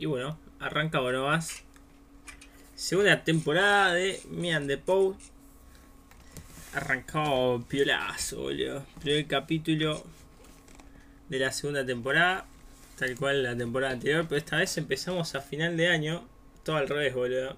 Y bueno, arranca más. Segunda temporada de Me and the Pow. Arrancado piolazo, boludo. Primer capítulo de la segunda temporada. Tal cual la temporada anterior. Pero esta vez empezamos a final de año. Todo al revés, boludo.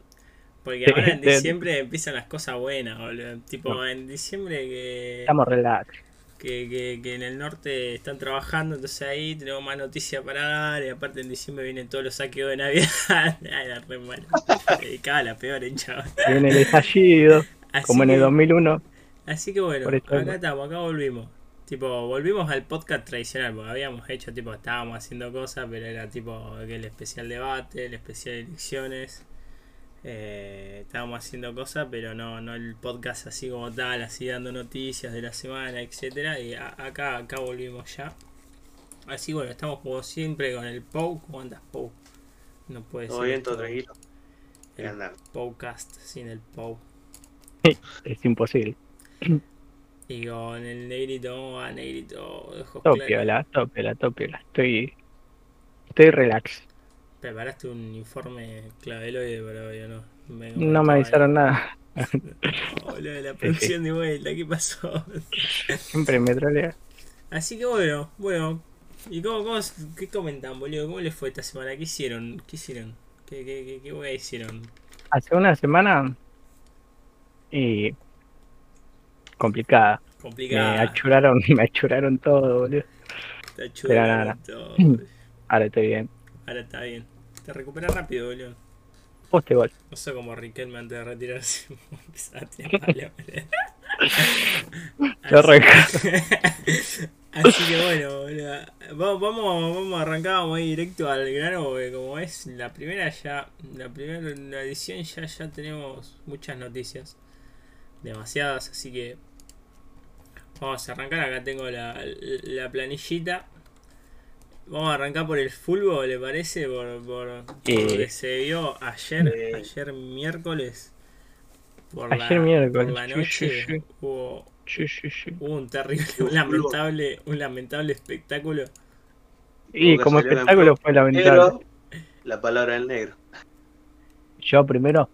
Porque ahora en diciembre empiezan las cosas buenas, boludo. Tipo, en diciembre que. Estamos relax que, que, en el norte están trabajando, entonces ahí tenemos más noticias para dar. Y aparte en diciembre vienen todos los saqueos de Navidad. Era re malo. Dedicaba la peor en Viene el estallido, como en el 2001. Así que bueno, acá estamos, acá volvimos. Tipo, volvimos al podcast tradicional, porque habíamos hecho, tipo, estábamos haciendo cosas, pero era tipo el especial debate, el especial elecciones. Eh, estábamos haciendo cosas, pero no, no el podcast así como tal, así dando noticias de la semana, etcétera. Y acá, acá volvimos ya. Así bueno, estamos como siempre con el POW. ¿Cómo andas, POW? No puede todo bien, todo tranquilo. El sin el POW. es imposible. Y con el negrito, a negrito, Topiola, topiola, topiola. Estoy. Estoy relax. ¿Preparaste un informe claveloide para hoy o no? no me avisaron nada. Hola, la producción de vuelta, ¿qué pasó? Siempre me trolea. Así que bueno, bueno. ¿Y cómo, cómo, qué comentan, boludo? ¿Cómo les fue esta semana? ¿Qué hicieron? ¿Qué hicieron? ¿Qué, qué, qué, qué hicieron? Hace una semana y complicada. Complicada. Me achuraron, me achuraron todo, boludo. Te achuraron todo. Ahora estoy bien. Ahora está bien. Te recuperas rápido, boludo. Poste gol. No sé cómo Riquelme antes de retirarse empezaba a Así que bueno, Vamos, vamos, vamos a arrancar, vamos a ir directo al grano, porque como es la primera ya, la primera edición ya, ya tenemos muchas noticias. Demasiadas, así que vamos a arrancar. Acá tengo la, la planillita. Vamos a arrancar por el fútbol, ¿le parece? Por, por, lo que se vio ayer, ayer miércoles. Por ayer la, miércoles. Por la noche hubo, hubo, un terrible, un lamentable, un lamentable espectáculo. Y como espectáculo fue lamentable. la palabra del negro. Yo primero.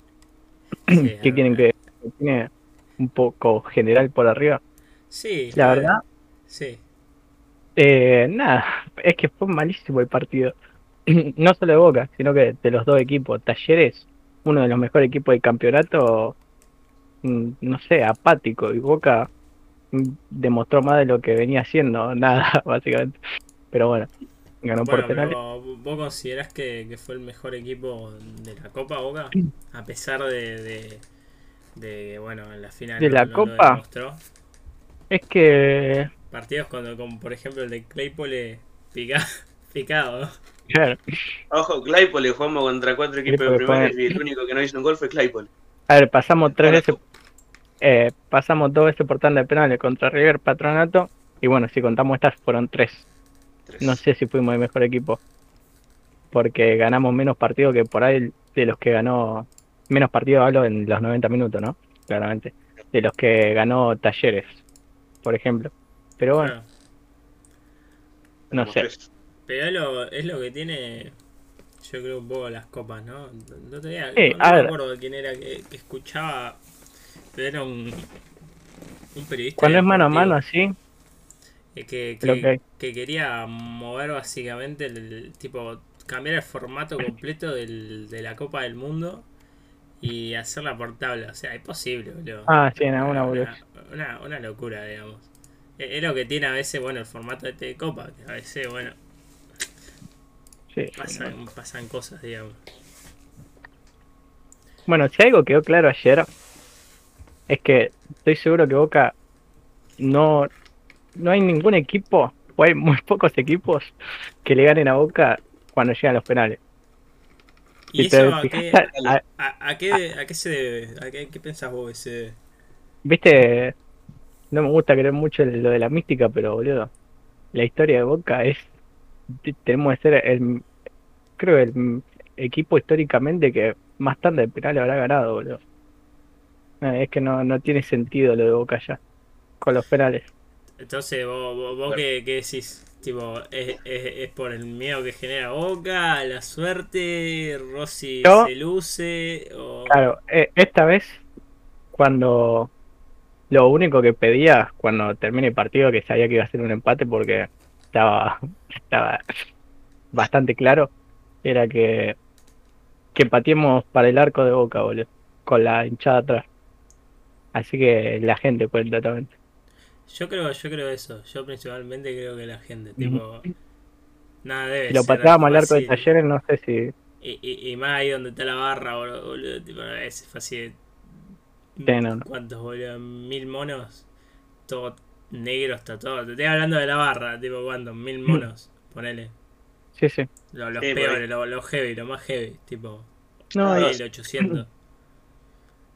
¿Qué quieren que tiene un poco general por arriba? Sí. La verdad. Sí. Eh, nada, es que fue malísimo el partido. no solo de Boca, sino que de los dos equipos. Talleres, uno de los mejores equipos del campeonato, mm, no sé, apático. Y Boca mm, demostró más de lo que venía haciendo, nada, básicamente. Pero bueno, ganó por penales. ¿Vos considerás que, fue el mejor equipo de la Copa Boca? A pesar de, de, bueno, en la final. De la Copa. Es que partidos cuando, como por ejemplo el de Claypole pica, picado. Claro. Ojo, Claypole jugamos contra cuatro equipos de primera y el único que no hizo un gol fue Claypole. A ver, pasamos tres veces, eh, pasamos dos veces por tanda de penales contra River Patronato y bueno, si contamos estas fueron tres. No sé si fuimos el mejor equipo porque ganamos menos partidos que por ahí de los que ganó menos partidos hablo en los 90 minutos, ¿no? Claramente. De los que ganó Talleres, por ejemplo. Pero bueno. No sé. Pero es lo, que tiene, yo creo, un poco las copas, ¿no? No, tenía, no, me acuerdo de quién era que, escuchaba, pero era un, un periodista. Cuando es mano a mano así. Eh, que, que, que, quería mover básicamente el, tipo cambiar el formato completo del, de la Copa del Mundo y hacerla portable. O sea, es posible, boludo. Ah, sí, una, una, una locura, digamos. Es lo que tiene a veces, bueno, el formato este de Copa, que a veces, bueno, pasan, pasan cosas, digamos. Bueno, si algo quedó claro ayer, es que estoy seguro que Boca no, no hay ningún equipo, o hay muy pocos equipos que le ganen a Boca cuando llegan los penales. ¿Y eso a qué, a, qué, a qué se debe? ¿A qué, qué pensás vos ese? Viste, no me gusta creer mucho lo de la mística, pero boludo, la historia de Boca es tenemos que ser el, creo, el equipo históricamente que más tarde de penal habrá ganado, boludo. Es que no, no tiene sentido lo de Boca ya, con los penales. Entonces, ¿vos, vos, qué, decís? Tipo, ¿es, es, por el miedo que genera Boca, la suerte, Rossi se luce? O... Claro, eh, esta vez, cuando lo único que pedía cuando termine el partido, que sabía que iba a ser un empate porque estaba, estaba bastante claro, era que, que pateemos para el arco de boca, boludo, con la hinchada atrás. Así que la gente cuenta también. Yo creo, yo creo eso. Yo principalmente creo que la gente, tipo, nada debe Lo pateábamos al arco de talleres, no sé si. Y, y, más ahí donde está la barra, boludo, tipo, es fácil. ¿Cuántos, boludo? Mil monos. Todo negro hasta todo. Te estoy hablando de la barra, tipo, ¿cuántos? Mil mm. monos, ponele. Sí, sí. Los, peores, los, heavy, lo más heavy, tipo. No, el 800.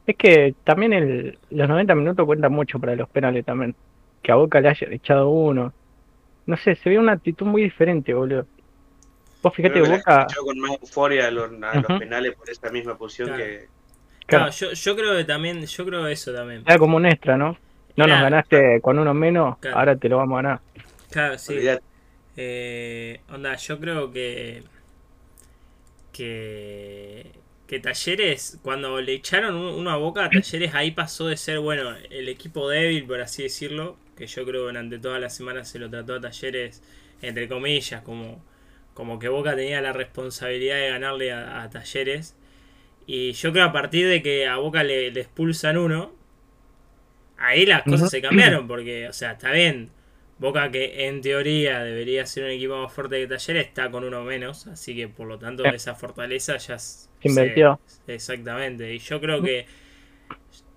Es que también el, los 90 minutos cuentan mucho para los penales también. Que a Boca le haya echado uno. No sé, se ve una actitud muy diferente, boludo. Vos fíjate, Boca. con más euforia a los, penales por esta misma posición que. Claro, yo, yo creo que también, yo creo eso también. Era como un extra, ¿no? No nos ganaste con uno menos, ahora te lo vamos a ganar. Claro, sí. Eh, onda, yo creo que. Que. Que Talleres, cuando le echaron uno a boca, Talleres ahí pasó de ser, bueno, el equipo débil, por así decirlo. Que yo creo que durante toda la semana se lo trató a Talleres, entre comillas, como, como que Boca tenía la responsabilidad de ganarle a, Talleres. Y yo creo a partir de que a Boca le, expulsan uno, ahí las cosas se cambiaron, porque, o sea, está bien Boca que en teoría debería ser un equipo más fuerte que Talleres está con uno menos, así que por lo tanto esa fortaleza ya se invirtió. exactamente, y yo creo que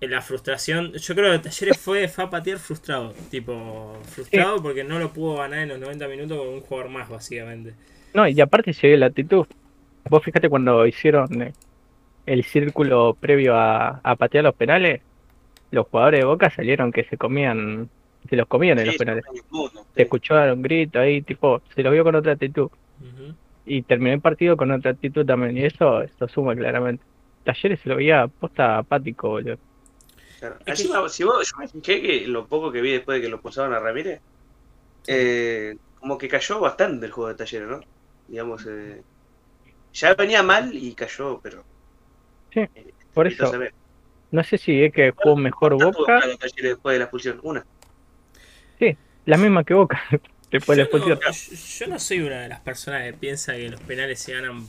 la frustración, yo creo que Talleres fue, fue a patear frustrado, tipo frustrado porque no lo pudo ganar en los 90 minutos con un jugador más básicamente. No, y aparte se ve la actitud. Vos fíjate cuando hicieron eh, el círculo previo a, a patear los penales, los jugadores de Boca salieron que se comían se los comían en los penales. Se escucharon gritos ahí, tipo, se los vio con otra actitud. Y terminó el partido con otra actitud también, y eso, eso suma claramente. Talleres se lo veía posta apático, boludo. si vos, yo me fijé que lo poco que vi después de que lo posaban a Ramírez, eh, como que cayó bastante el juego de Talleres, ¿no? Digamos, eh, ya venía mal y cayó, pero. Sí, eh, por eso. No sé si es que jugó mejor Boca. después de la expulsión? Una. Sí, la misma que Boca. Después yo, no, yo no soy una de las personas que piensa que los penales se ganan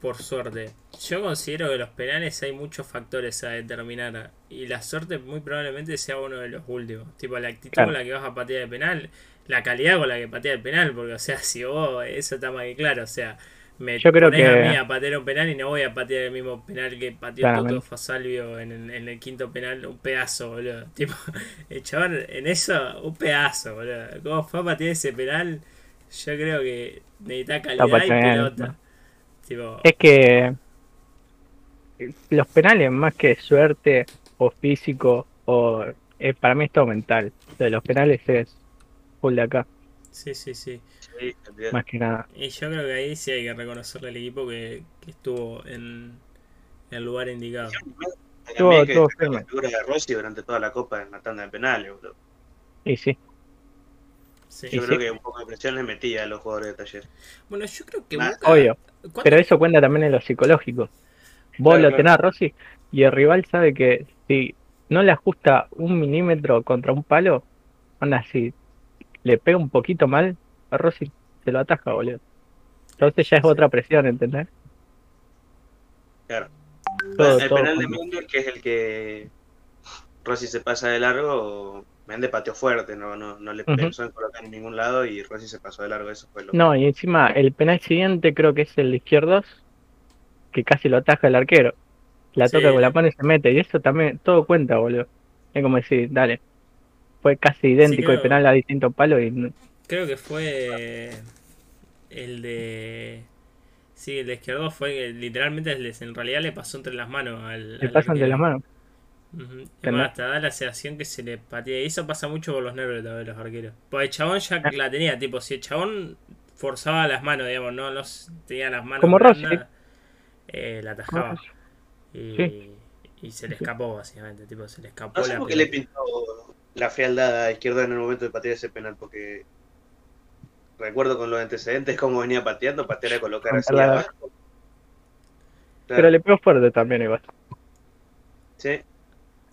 por suerte. Yo considero que los penales hay muchos factores a determinar y la suerte muy probablemente sea uno de los últimos. Tipo la actitud con la que vas a patear el penal, la calidad con la que patea el penal, porque o sea, si vos, eso está más que claro, o sea, me yo creo que... a mí a patear un penal y no voy a patear el mismo penal que pateó Toto Fasalvio en, en, el quinto penal, un pedazo, boludo. Tipo, el chabón en eso, un pedazo, boludo. ¿Cómo fue a patear ese penal? Yo creo que necesita calidad y pelota. Es que los penales, más que suerte o físico, o eh, para mí es todo mental. de los penales es full de acá. Sí, sí, sí. Más que nada. Y yo creo que ahí sí hay que reconocerle al equipo que, estuvo en el lugar indicado. Estuvo todo firme. figura de Rossi durante toda la copa en la tanda de penales, bro. Y sí. Yo creo que un poco de presión le metía a los jugadores de taller. Bueno, yo creo que Obvio. Pero eso cuenta también en lo psicológico. Vos lo tenés a Rossi y el rival sabe que si no le ajusta un milímetro contra un palo, anda así, le pega un poquito mal, a Rossi se lo ataja, boludo. Entonces ya es otra presión, ¿entendés? Claro. el penal de Méndez, que es el que Rossi se pasa de largo, Méndez pateó fuerte, no, no, no le pensó en colocar en ningún lado y Rossi se pasó de largo, eso fue lo No, y encima el penal siguiente creo que es el de izquierdos, que casi lo ataja el arquero. La toca con la mano y se mete, y eso también, todo cuenta, boludo. Es como decir, dale, fue casi idéntico el penal a distintos palos y Creo que fue el de. Sí, el de izquierdo fue literalmente en realidad le pasó entre las manos al. Le pasó entre las manos. hasta da la sensación que se le patea. Y eso pasa mucho por los nervios de los arqueros. Pues el chabón ya la tenía, tipo, si el chabón forzaba las manos, digamos, no los tenía las manos. Como Rossi. Eh, la atajaba. Y, Sí. y se le escapó, básicamente. Tipo, se le escapó No sé la por qué le pintó la fealdad a izquierda en el momento de patear ese penal, porque recuerdo con los antecedentes cómo venía pateando, patear a colocar así Contra la- abajo. Claro, Pero le pegó fuerte también igual. sí.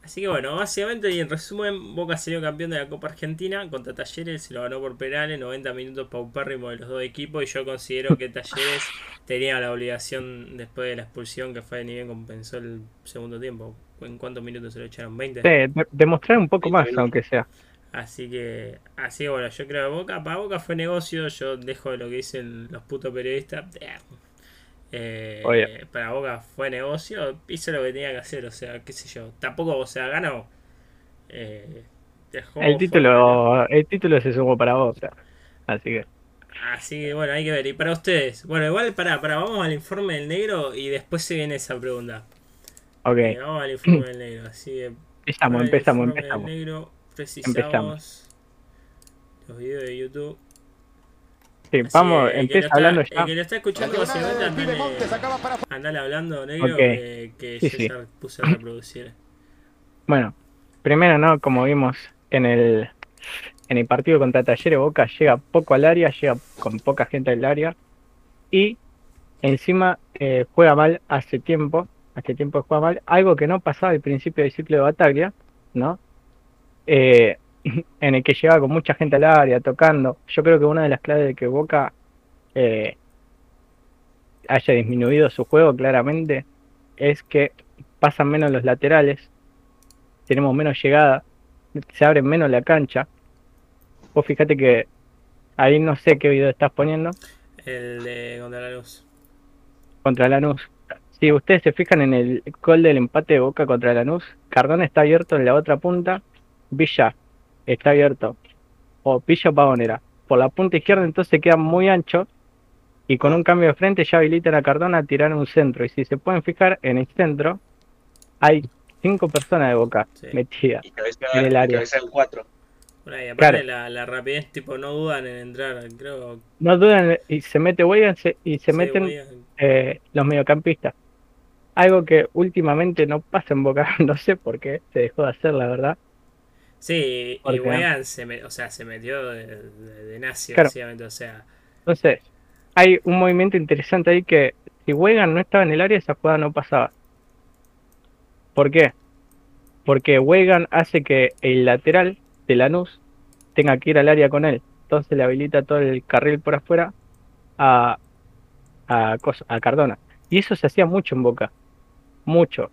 Así que bueno, básicamente y en resumen, Boca salió campeón de la Copa Argentina contra Talleres, se lo ganó por penales, 90 minutos paupérrimo de los dos equipos y yo considero que Talleres tenía la obligación después de la expulsión que fue ni bien compensó el segundo tiempo. ¿En cuántos minutos se lo echaron? ¿20? Sí, de- demostrar un poco Sí, más, aunque sea. Así que, así que bueno, yo creo que Boca, para Boca fue negocio, yo dejo de lo que dicen los putos periodistas. Eh, Oye. para Boca fue negocio, hizo lo que tenía que hacer, o sea, qué sé yo. Tampoco, o sea, ganó. Eh, dejó El título, el título se sumó para sea, Así que. Así que bueno, hay que ver. Y para ustedes, bueno, igual para, para, vamos al informe del negro y después se viene esa pregunta. Ok, Eh, vamos al informe del negro, así que empezamos, empezamos, del empezamos. negro precisamos Empezamos. los videos de YouTube. Sí, Así vamos, que empieza lo está- hablando El ya. que lo está escuchando, básicamente, andale, andale hablando, negro, Ok. que, que Sí, yo sí. ya puse a reproducir. Bueno, primero, ¿no? Como vimos en el, en el partido contra Talleres, Boca llega poco al área, llega con poca gente al área. Y encima eh, juega mal hace tiempo, hace tiempo juega mal, algo que no pasaba al principio del ciclo de Bataglia, ¿no? Eh, en el que llegaba con mucha gente al área, tocando. Yo creo que una de las claves de que Boca eh, haya disminuido su juego claramente es que pasan menos los laterales, tenemos menos llegada, se abre menos la cancha. Vos fíjate que ahí no sé qué video estás poniendo El de contra la luz. contra Lanús. Si ustedes se fijan en el gol del empate de Boca contra Lanús, Cardona está abierto en la otra punta, Villa está abierto, o Villa Pavonera. Por la punta izquierda entonces queda muy ancho y con un cambio de frente ya habilitan a Cardona a tirar un centro. Y si se pueden fijar en el centro, hay cinco personas de Boca Sí. metidas. Y En el área. cabecea el 4. Bueno, y aparte Claro. la, la rapidez, tipo, no dudan en entrar, creo. No dudan y se mete Weigand se- y se sí, meten eh, los mediocampistas. Algo que últimamente no pasa en Boca, no sé por qué se dejó de hacer, la verdad. Sí, y Wegan se, me- o sea, se metió de, de, de nazi, Claro. básicamente, o sea. Entonces, hay un movimiento interesante ahí que si Weigand no estaba en el área, esa jugada no pasaba. ¿Por qué? Porque Weigand hace que el lateral de Lanús tenga que ir al área con él. Entonces le habilita todo el carril por afuera a, a, a Cardona. Y eso se hacía mucho en Boca. Mucho.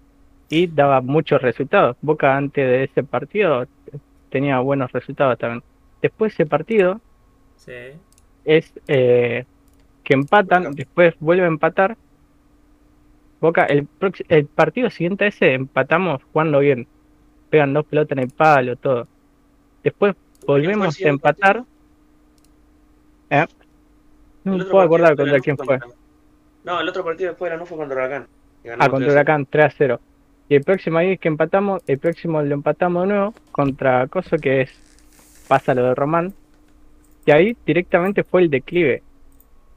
Y daba muchos resultados. Boca antes de ese partido tenía buenos resultados también. Después de ese partido, Sí. es eh, que empatan, Boca. después vuelve a empatar. Boca, el, el partido siguiente a ese empatamos jugando bien. Pegan dos pelotas en el palo, todo. Después volvemos a empatar. ¿Eh? No me puedo acordar contra quién fue. contra- No, el otro partido después de no fue contra Huracán. Ah, contra 3-0. Huracán 3 a 0. Y el próximo ahí es que empatamos, el próximo lo empatamos de nuevo contra Coso que es pasa lo de Román. Y ahí directamente fue el declive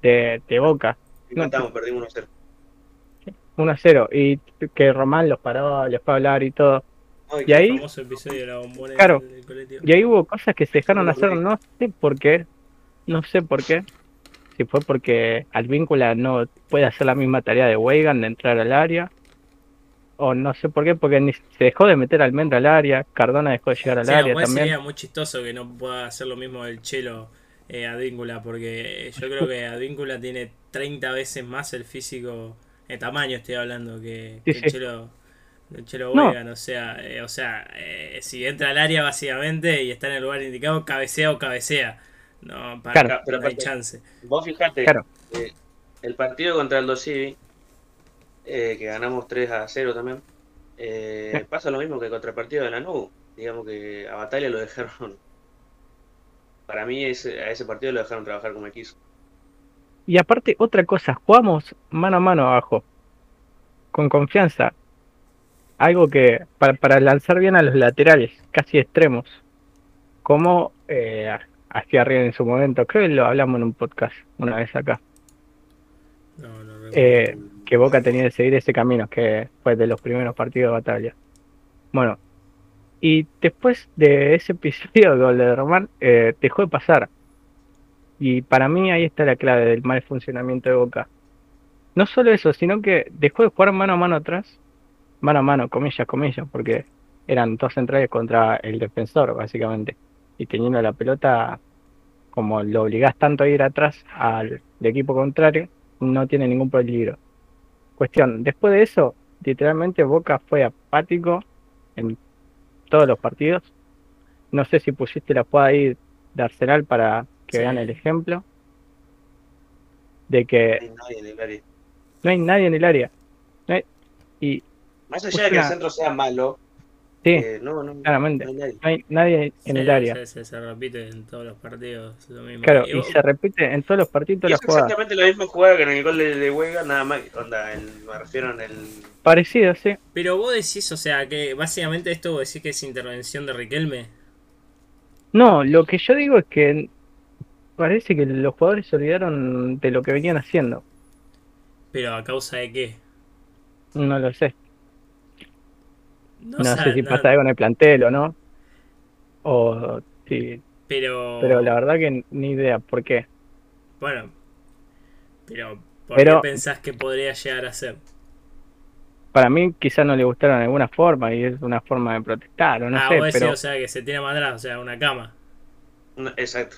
de, de Boca. Empatamos, perdimos 1-0. 1 a 0 y que Román los paró, les fue a hablar y todo. Ay, Y ahí, de la Claro. y ahí hubo cosas que se dejaron hacer, no sé por qué, no sé por qué. Si fue porque Alvíncula no puede hacer la misma tarea de Weigand de entrar al área, o no sé por qué, porque ni se dejó de meter Almendra al área, Cardona dejó de llegar al Sí, área también. sería muy chistoso que no pueda hacer lo mismo el Chelo eh, Advíncula, porque yo creo que Advíncula tiene 30 veces más el físico, de tamaño estoy hablando, que, Sí, que el sí. Chelo. El Chelo No. Weigand, o sea, eh, o sea eh, si entra al área básicamente y está en el lugar indicado, cabecea o cabecea. No, para Claro. Pero no hay aparte- chance. Vos fijate, Claro. eh, el partido contra el Dosivi, eh, que ganamos 3 a 0 también, eh, pasa lo mismo que contra el partido de la NU. Digamos que a Batalla lo dejaron. Para mí, ese, a ese partido lo dejaron trabajar como quiso. Y aparte, otra cosa, jugamos mano a mano abajo, con confianza. Algo que, para, para lanzar bien a los laterales, casi extremos, como eh, a, hacía River en su momento. Creo que lo hablamos en un podcast una vez acá. No, no recuerdo. Eh, que Boca tenía que seguir ese camino, que fue de los primeros partidos de batalla. Bueno, y después de ese episodio gol de Román, eh, dejó de pasar. Y para mí ahí está la clave del mal funcionamiento de Boca. No solo eso, sino que dejó de jugar mano a mano atrás, mano a mano, comillas, comillas, porque eran dos centrales contra el defensor, básicamente. Y teniendo la pelota, como lo obligás tanto a ir atrás al equipo contrario, no tiene ningún peligro. Cuestión, después de eso, literalmente Boca fue apático en todos los partidos. No sé si pusiste la jugada ahí de Arsenal para que Sí. vean el ejemplo. De que No hay nadie en el área. no hay nadie en el área. No hay- y Más allá de que el centro sea malo, sí, eh, no, no, claramente. no hay nadie. no hay nadie en Sí, el área. sí, sí, se repite en todos los partidos. Lo mismo. Claro, y vos- se repite en todos los partidos Y la es exactamente la misma jugada que en el gol de, de Huega, nada más. Onda, me refiero en el. Parecido, sí. Pero vos decís, o sea, que básicamente esto vos decís que es intervención de Riquelme. No, lo que yo digo es que parece que los jugadores se olvidaron de lo que venían haciendo. Pero a causa de qué? No lo sé. No, No sé si no- pasa algo en el plantel o no. O sí. Pero, Pero la verdad que ni idea. ¿Por qué? Bueno, pero ¿por Pero- qué pensás que podría llegar a ser? Para mí quizás no le gustaron de alguna forma y es una forma de protestar o no ah, sé, vos decís, pero o sea, que se tira más atrás, o sea, una cama. no, exacto.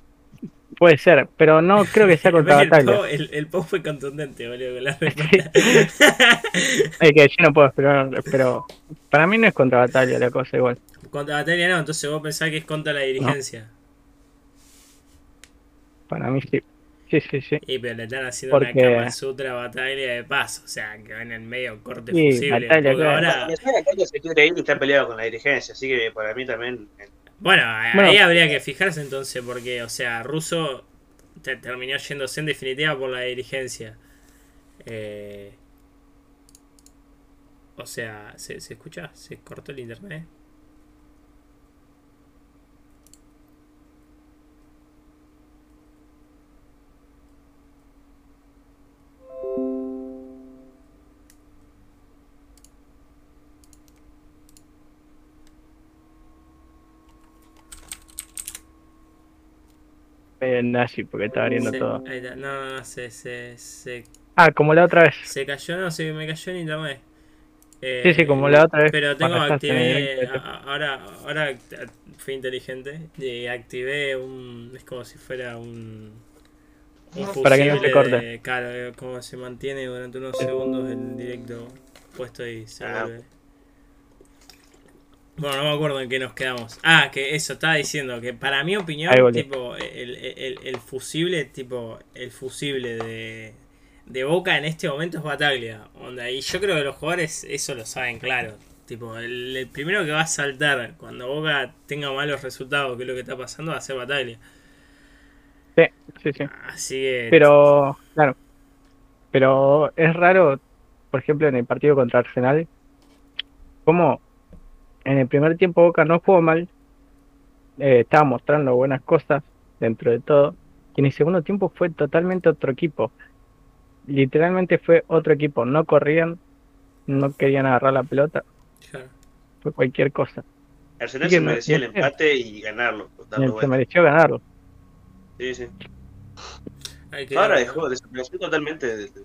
Puede ser. Pero no creo que sea contra el, Batalla. Pau, el, el Pau fue contundente, boludo, con la respuesta. Es que yo no puedo esperar, pero para mí no es contra Batalla la cosa igual. contra Batalla no, entonces vos pensás que es contra la dirigencia. Para mí sí. Sí, sí, sí. Y pero le están haciendo Porque- una Kama Sutra batalla de paso, o sea, que van en medio corte Sí, fusible. Batalla, claro. ahora, Me suena que se quiere ir y está peleado con la dirigencia, así que para mí también. Bueno, ahí habría que fijarse entonces, porque, o sea, Russo te- terminó yéndose en definitiva por la dirigencia. Eh, o sea, ¿se, ¿se escucha? ¿Se cortó el internet? Nazi, porque estaba abriendo Se- todo. ahí está. No, no, no, se, se, se, Ah, como la otra vez. se cayó, no, se me cayó en internet. Eh, Sí, sí, como la otra vez Pero tengo, activé, ahora, ahora fui inteligente y activé un, es como si fuera un, un Para que no se corte. de- claro, como se mantiene durante unos segundos el directo puesto y se Ah. vuelve. Bueno, no me acuerdo en qué nos quedamos. Ah, que eso, estaba diciendo que para mi opinión, tipo, el, el, el fusible, tipo, el fusible de, de Boca en este momento es Bataglia. Onda, y yo creo que los jugadores eso lo saben claro. Tipo, el, el primero que va a saltar cuando Boca tenga malos resultados, que es lo que está pasando, va a ser Bataglia. Sí, sí, sí. Así que. Pero, claro. Pero es raro, por ejemplo, en el partido contra Arsenal, como en el primer tiempo Boca no jugó mal, eh, estaba mostrando buenas cosas dentro de todo, y en el segundo tiempo fue totalmente otro equipo. Literalmente fue otro equipo, no corrían, no querían agarrar la pelota, Claro. fue cualquier cosa. Arsenal se merecía el no empate y ganarlo. dando Se mereció ganarlo. Sí, sí. Ahora dejó, desapareció totalmente de, de-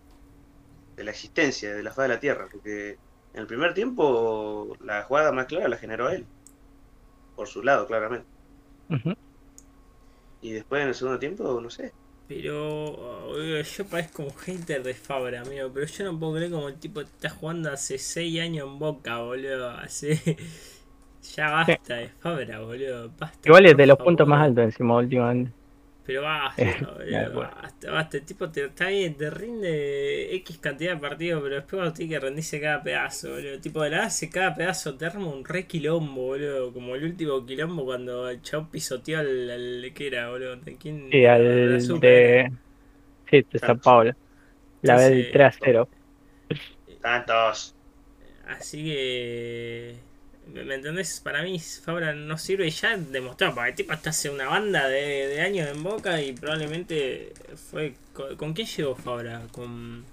de la existencia, de la faz de la tierra, porque en el primer tiempo la jugada más clara la generó él, por su lado, claramente. Y después en el segundo tiempo, no sé. Pero eh, yo parezco un hater de Fabra, amigo. Pero yo no puedo creer como el tipo está jugando hace 6 años en Boca, boludo. Hace... Ya basta de Fabra, boludo. Basta, Igual es de los favor. puntos más altos encima últimamente. Pero basta, Eh. Basta, basta. El tipo te, está bien, te rinde X cantidad de partidos, pero después cuando tiene que rendirse cada pedazo, boludo. Tipo de la hace cada pedazo te arma un re quilombo, boludo. Como el último quilombo cuando el chavo pisoteó al, al que era, boludo. ¿De quién? Sí, al de. Sí, de San Pablo. La Sí, del sí. 3 a 0. Tantos. Así que. ¿Me entendés? Para mí Fabra no sirve y ya demostró, porque el tipo está hace una banda de, de años en Boca y probablemente fue... ¿Con, ¿con quién llegó Fabra? Con...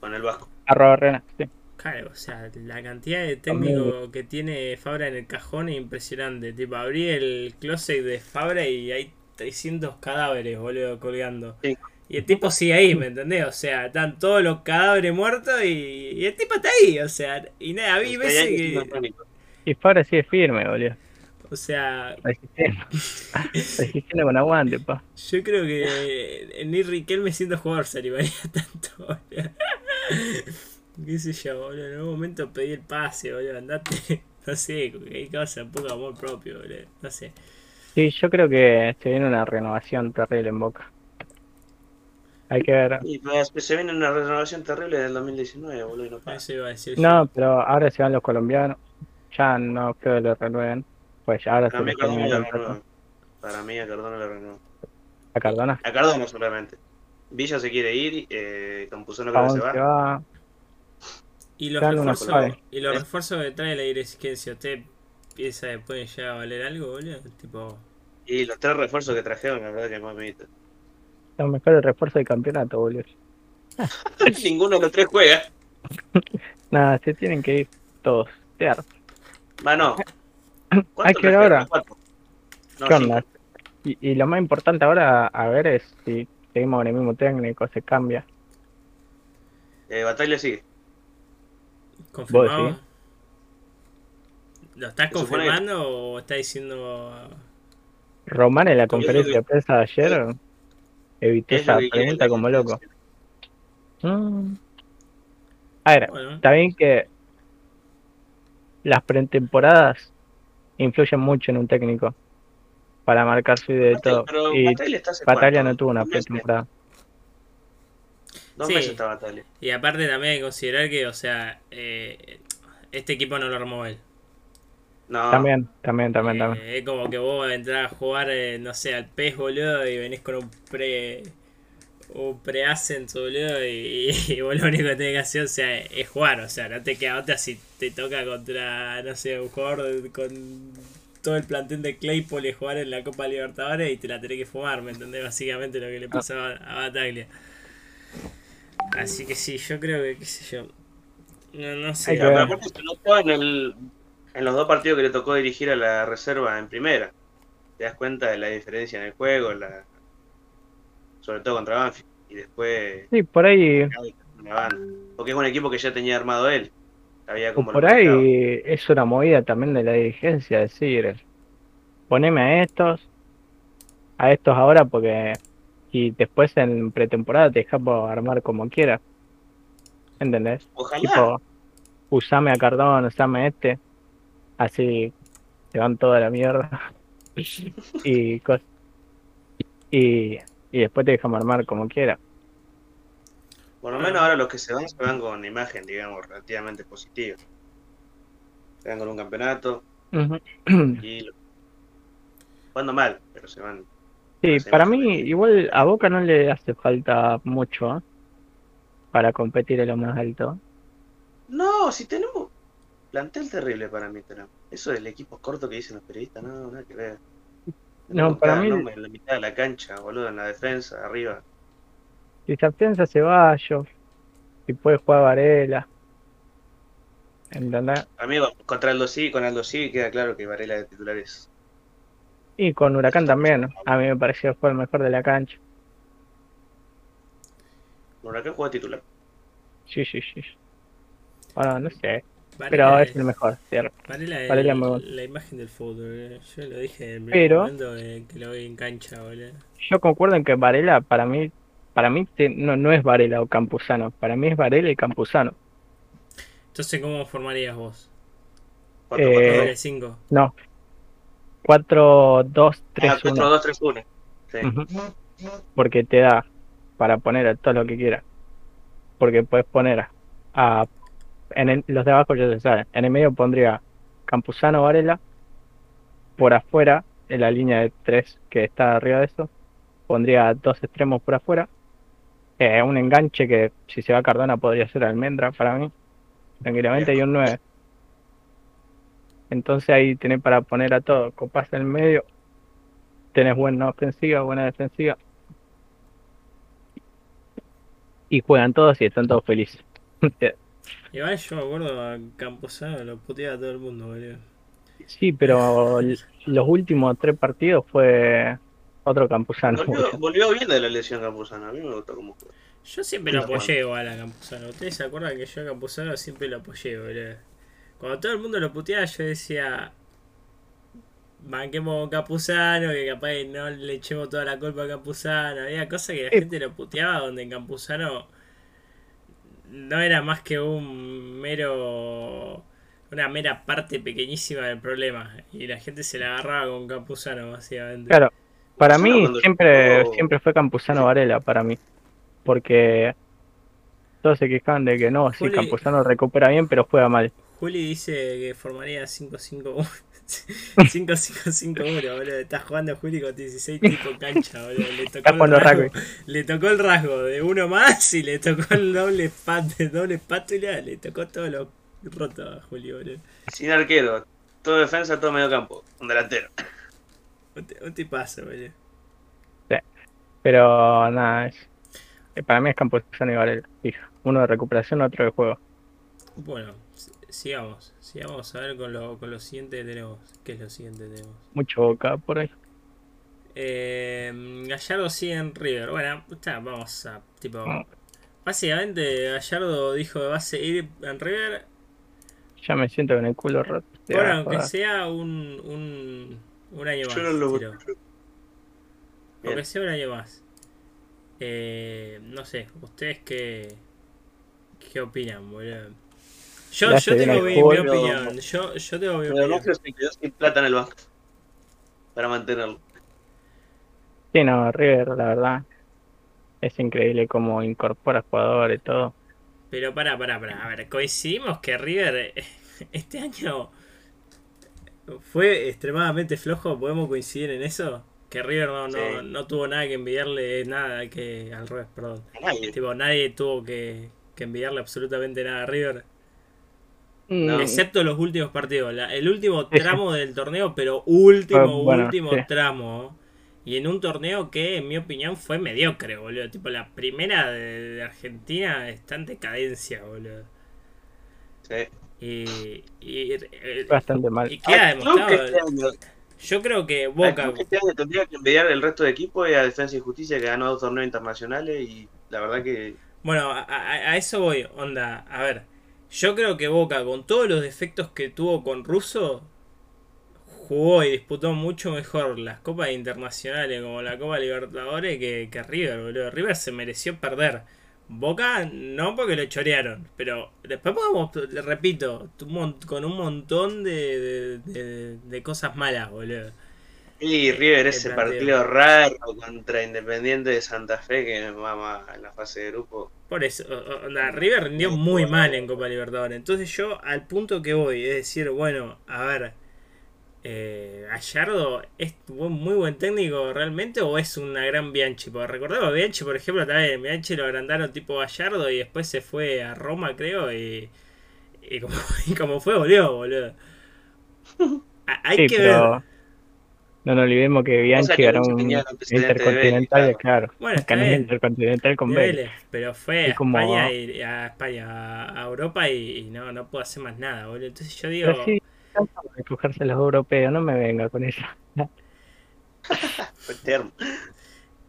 Con el Vasco. Arroba Rena, sí. Claro, o sea, la cantidad de técnico que tiene Fabra en el cajón es impresionante. Tipo, abrí el closet de Fabra y hay 300 cadáveres, boludo, colgando. Sí. Y el tipo sigue ahí, ¿me entendés? O sea, están todos los cadáveres muertos y, y el tipo está ahí, o sea, y nada, vi veces que... Y Fabra sigue firme, boludo. O sea, Resistiendo. Resistiendo con aguante, pa. yo creo que ni Riquelme siendo jugador se animaría tanto, boludo. Qué sé yo, boludo, en algún momento pedí el pase, boludo, andate, no sé, hay cosa, un poco amor propio, boludo, no sé. Sí, yo creo que se viene una renovación terrible en Boca. Hay que ver. Y pues, se viene una renovación terrible del 2019, boludo, y no pasa. Eso iba a decir No, pero ahora se van los colombianos. Ya no creo que lo renueven. Pues ahora Para se mí le a Cardona termina le el contrato. renueva. Para mí a Cardona le renueva. a Cardona. A Cardona solamente. Villa se quiere ir, eh, Campuzano creo que se se va. va. Y los refuerzos, y los refuerzos que trae la dirigencia, ¿usted piensa que pueden llegar a valer algo, boludo? Tipo, Y los tres refuerzos que trajeron, la verdad que más me gusta. Los mejores refuerzos del campeonato, boludo. Ninguno de los tres juega. Nada, se tienen que ir todos. Claro. Va, no. Hay ¿Cuántos que ver ahora. No, ¿Qué onda? Y, y lo más importante ahora a ver es si seguimos con el mismo técnico, se cambia. Eh, Bataglia sigue. ¿confirmado? ¿Vos ¿Lo estás confirmando o estás diciendo.? Román en la conferencia de prensa de ayer evitó Es esa pregunta como loco. Mm. A ver, Bueno, está bien que las pretemporadas influyen mucho en un técnico para marcar su idea de todo. Pero Y cuánto? no tuvo una Dos meses. pretemporada. Dos Sí. meses está Bataglia. y aparte también hay que considerar que, o sea, eh, este equipo no lo armó él. No. También, también, también, Eh, también. Es como que vos entrar a jugar, eh, no sé, al PES, boludo, y venís con un pre. Un pre-ascent, boludo, y, y vos lo único que tenés que hacer, o sea, es jugar, o sea, no te queda otra si te toca contra, no sé, un jugador con todo el plantel de Claypool y jugar en la Copa Libertadores y te la tenés que fumar, ¿me entendés? Básicamente lo que le pasaba a Bataglia. Así que sí, yo creo que, qué sé yo. No, no sé. Pero aparte se notó en, el, en los dos partidos que le tocó dirigir a la reserva en primera. Te das cuenta de la diferencia en el juego, la, sobre todo contra Banfield. Y después Sí, por ahí. Porque es un equipo que ya tenía armado él. Sabía cómo por ahí es una movida también de la dirigencia, decir, poneme a estos, a estos ahora porque y después en pretemporada te dejas armar como quieras. ¿Entendés? Ojalá. Tipo, usame a Cardón, usame a este. Así se van toda la mierda. y, y, y después te dejamos armar como quiera. Por lo menos ahora los que se van, se van con imagen, digamos, relativamente positiva. Se van con un campeonato y lo- jugando mal, pero se van. Sí, para mí igual a Boca no le hace falta mucho ¿eh? para competir en lo más alto. No, si tenemos plantel terrible para mí tenemos. Eso del equipo corto que dicen los periodistas, no, nada que ver. No, para mí- en la mitad de la cancha, boludo, en la defensa, arriba. Si se piensa Ceballos, si puede jugar Varela. ¿Entendés? Amigo, contra Aldo sí, con Aldo sí queda claro que Varela de titular es. Y con Huracán también. A mí me pareció que fue el mejor de la cancha. Huracán juega titular. Sí, sí, sí. Bueno, no sé. Varela Pero es- es el mejor, ¿cierto? Varela es Varela es muy bueno. la imagen del fútbol, eh. yo lo dije en Pero- momento eh, que lo vi en cancha, boludo. Yo concuerdo en que Varela, para mí, para mí te- no, no es Varela o Campuzano. Para mí es Varela y Campuzano. Entonces, ¿cómo formarías vos? Cuatro, Eh, cuatro, Doble 5. No. 4, 2, ah, 3, 4, 1. 2, 3, 1. Sí. Porque te da para poner a todo lo que quieras. Porque puedes poner a. En el- los de abajo ya se saben. En el medio pondría Campuzano Varela. Por afuera, en la línea de 3 que está arriba de eso, pondría dos extremos por afuera. Eh, un enganche que si se va Cardona podría ser Almendra para mí. Tranquilamente. Y un 9. Entonces ahí tenés para poner a todo, copas en el medio, tenés buena ofensiva, buena defensiva. Y juegan todos y están todos felices. Igual yo me acuerdo a Camposano lo puteaba a todo el mundo, boludo. Sí, pero los últimos tres partidos fue otro Campuzano. Volvió, bien de la lesión Campuzano, a mí me gustó como Yo siempre lo apoyé igual a Campuzano. Ustedes se acuerdan que yo a Campuzano siempre lo apoyé, boludo. Cuando todo el mundo lo puteaba, yo decía. Banquemos Campuzano, que capaz no le echemos toda la culpa a Campuzano. Había cosas que la gente lo puteaba donde en Campuzano no era más que un mero una mera parte pequeñísima del problema y la gente se la agarraba con Campuzano básicamente. Claro, para mí siempre siempre fue Campuzano Varela para mí, porque todos se quejaban de que no, si Campuzano recupera bien pero juega mal. Juli dice que formaría 5-5-1. 5-5-5-1, boludo. Está jugando Juli con 16 tipo cancha, boludo. Le tocó, el rasgo, le tocó el rasgo de uno más y le tocó el doble, pat, doble espátula. Le tocó todo lo roto a Juli, boludo. Sin arquero. Todo defensa, todo medio campo. Un delantero. Un, tipazo, boludo. Sí. Pero nada, es, eh, para mí es Campuzano y Varela. Uno de recuperación, otro de juego. Bueno, sigamos, sigamos a ver con lo, con lo siguiente que tenemos. ¿Qué es lo siguiente que tenemos? Mucho boca por ahí. Eh, Gallardo sigue en River. Bueno, vamos a tipo. Básicamente Gallardo dijo que va a seguir en River. Ya me siento con el culo roto. Bueno, aunque sea un, un, un año más. Yo no lo Aunque sea un año más. Eh, no sé, ¿ustedes qué, qué opinan, boludo? Yo, yo tengo mi, opinión. Yo, yo tengo mi opinión. Pero se quedó sin plata en el banco. Para mantenerlo. Sí, no, River, la verdad. Es increíble cómo incorpora jugadores y todo. Pero para, para, para. A ver, coincidimos que River este año fue extremadamente flojo. ¿Podemos coincidir en eso? Que River no, no, no tuvo nada que enviarle, nada que. Al revés, perdón. Nadie. Tipo, nadie tuvo que, que enviarle absolutamente nada a River. Excepto los últimos partidos. el último tramo del torneo, pero último, último tramo. Y en un torneo que, en mi opinión, fue mediocre, boludo. Tipo, la primera de, Argentina está en decadencia, boludo. Sí. Y, y, eh, Bastante mal. Y queda ah, demostrado. Este yo creo que Boca. Este año tendría que enviar el resto de equipo y a Defensa y Justicia que ganó dos torneos internacionales y la verdad que. Bueno, a eso voy, onda. A ver yo creo que Boca, con todos los defectos que tuvo con Russo, jugó y disputó mucho mejor las copas internacionales como la Copa Libertadores que, que River, boludo. River se mereció perder. Boca no porque lo chorearon, pero después podemos, repito, con un montón de, de, de cosas malas, boludo. Y River ese partido raro contra Independiente de Santa Fe que vamos en la fase de grupo. Por eso, River rindió muy mal en Copa Libertadores. Entonces yo al punto que voy es decir, bueno, a ver, eh, Gallardo es muy buen técnico realmente o es una gran Bianchi? Porque recordemos Bianchi, por ejemplo, también Bianchi lo agrandaron tipo Gallardo y después se fue a Roma, creo, y, y, como, como fue, volvió, boludo. Hay que ver no nos olvidemos que Bianchi ganó un intercontinental, claro. Bueno, ganó intercontinental con Vélez. Pero fue a España, y, a España, a Europa y, no, no puedo hacer más nada, boludo. Entonces yo digo. Pero sí, de cogerse los europeos, no me venga con eso.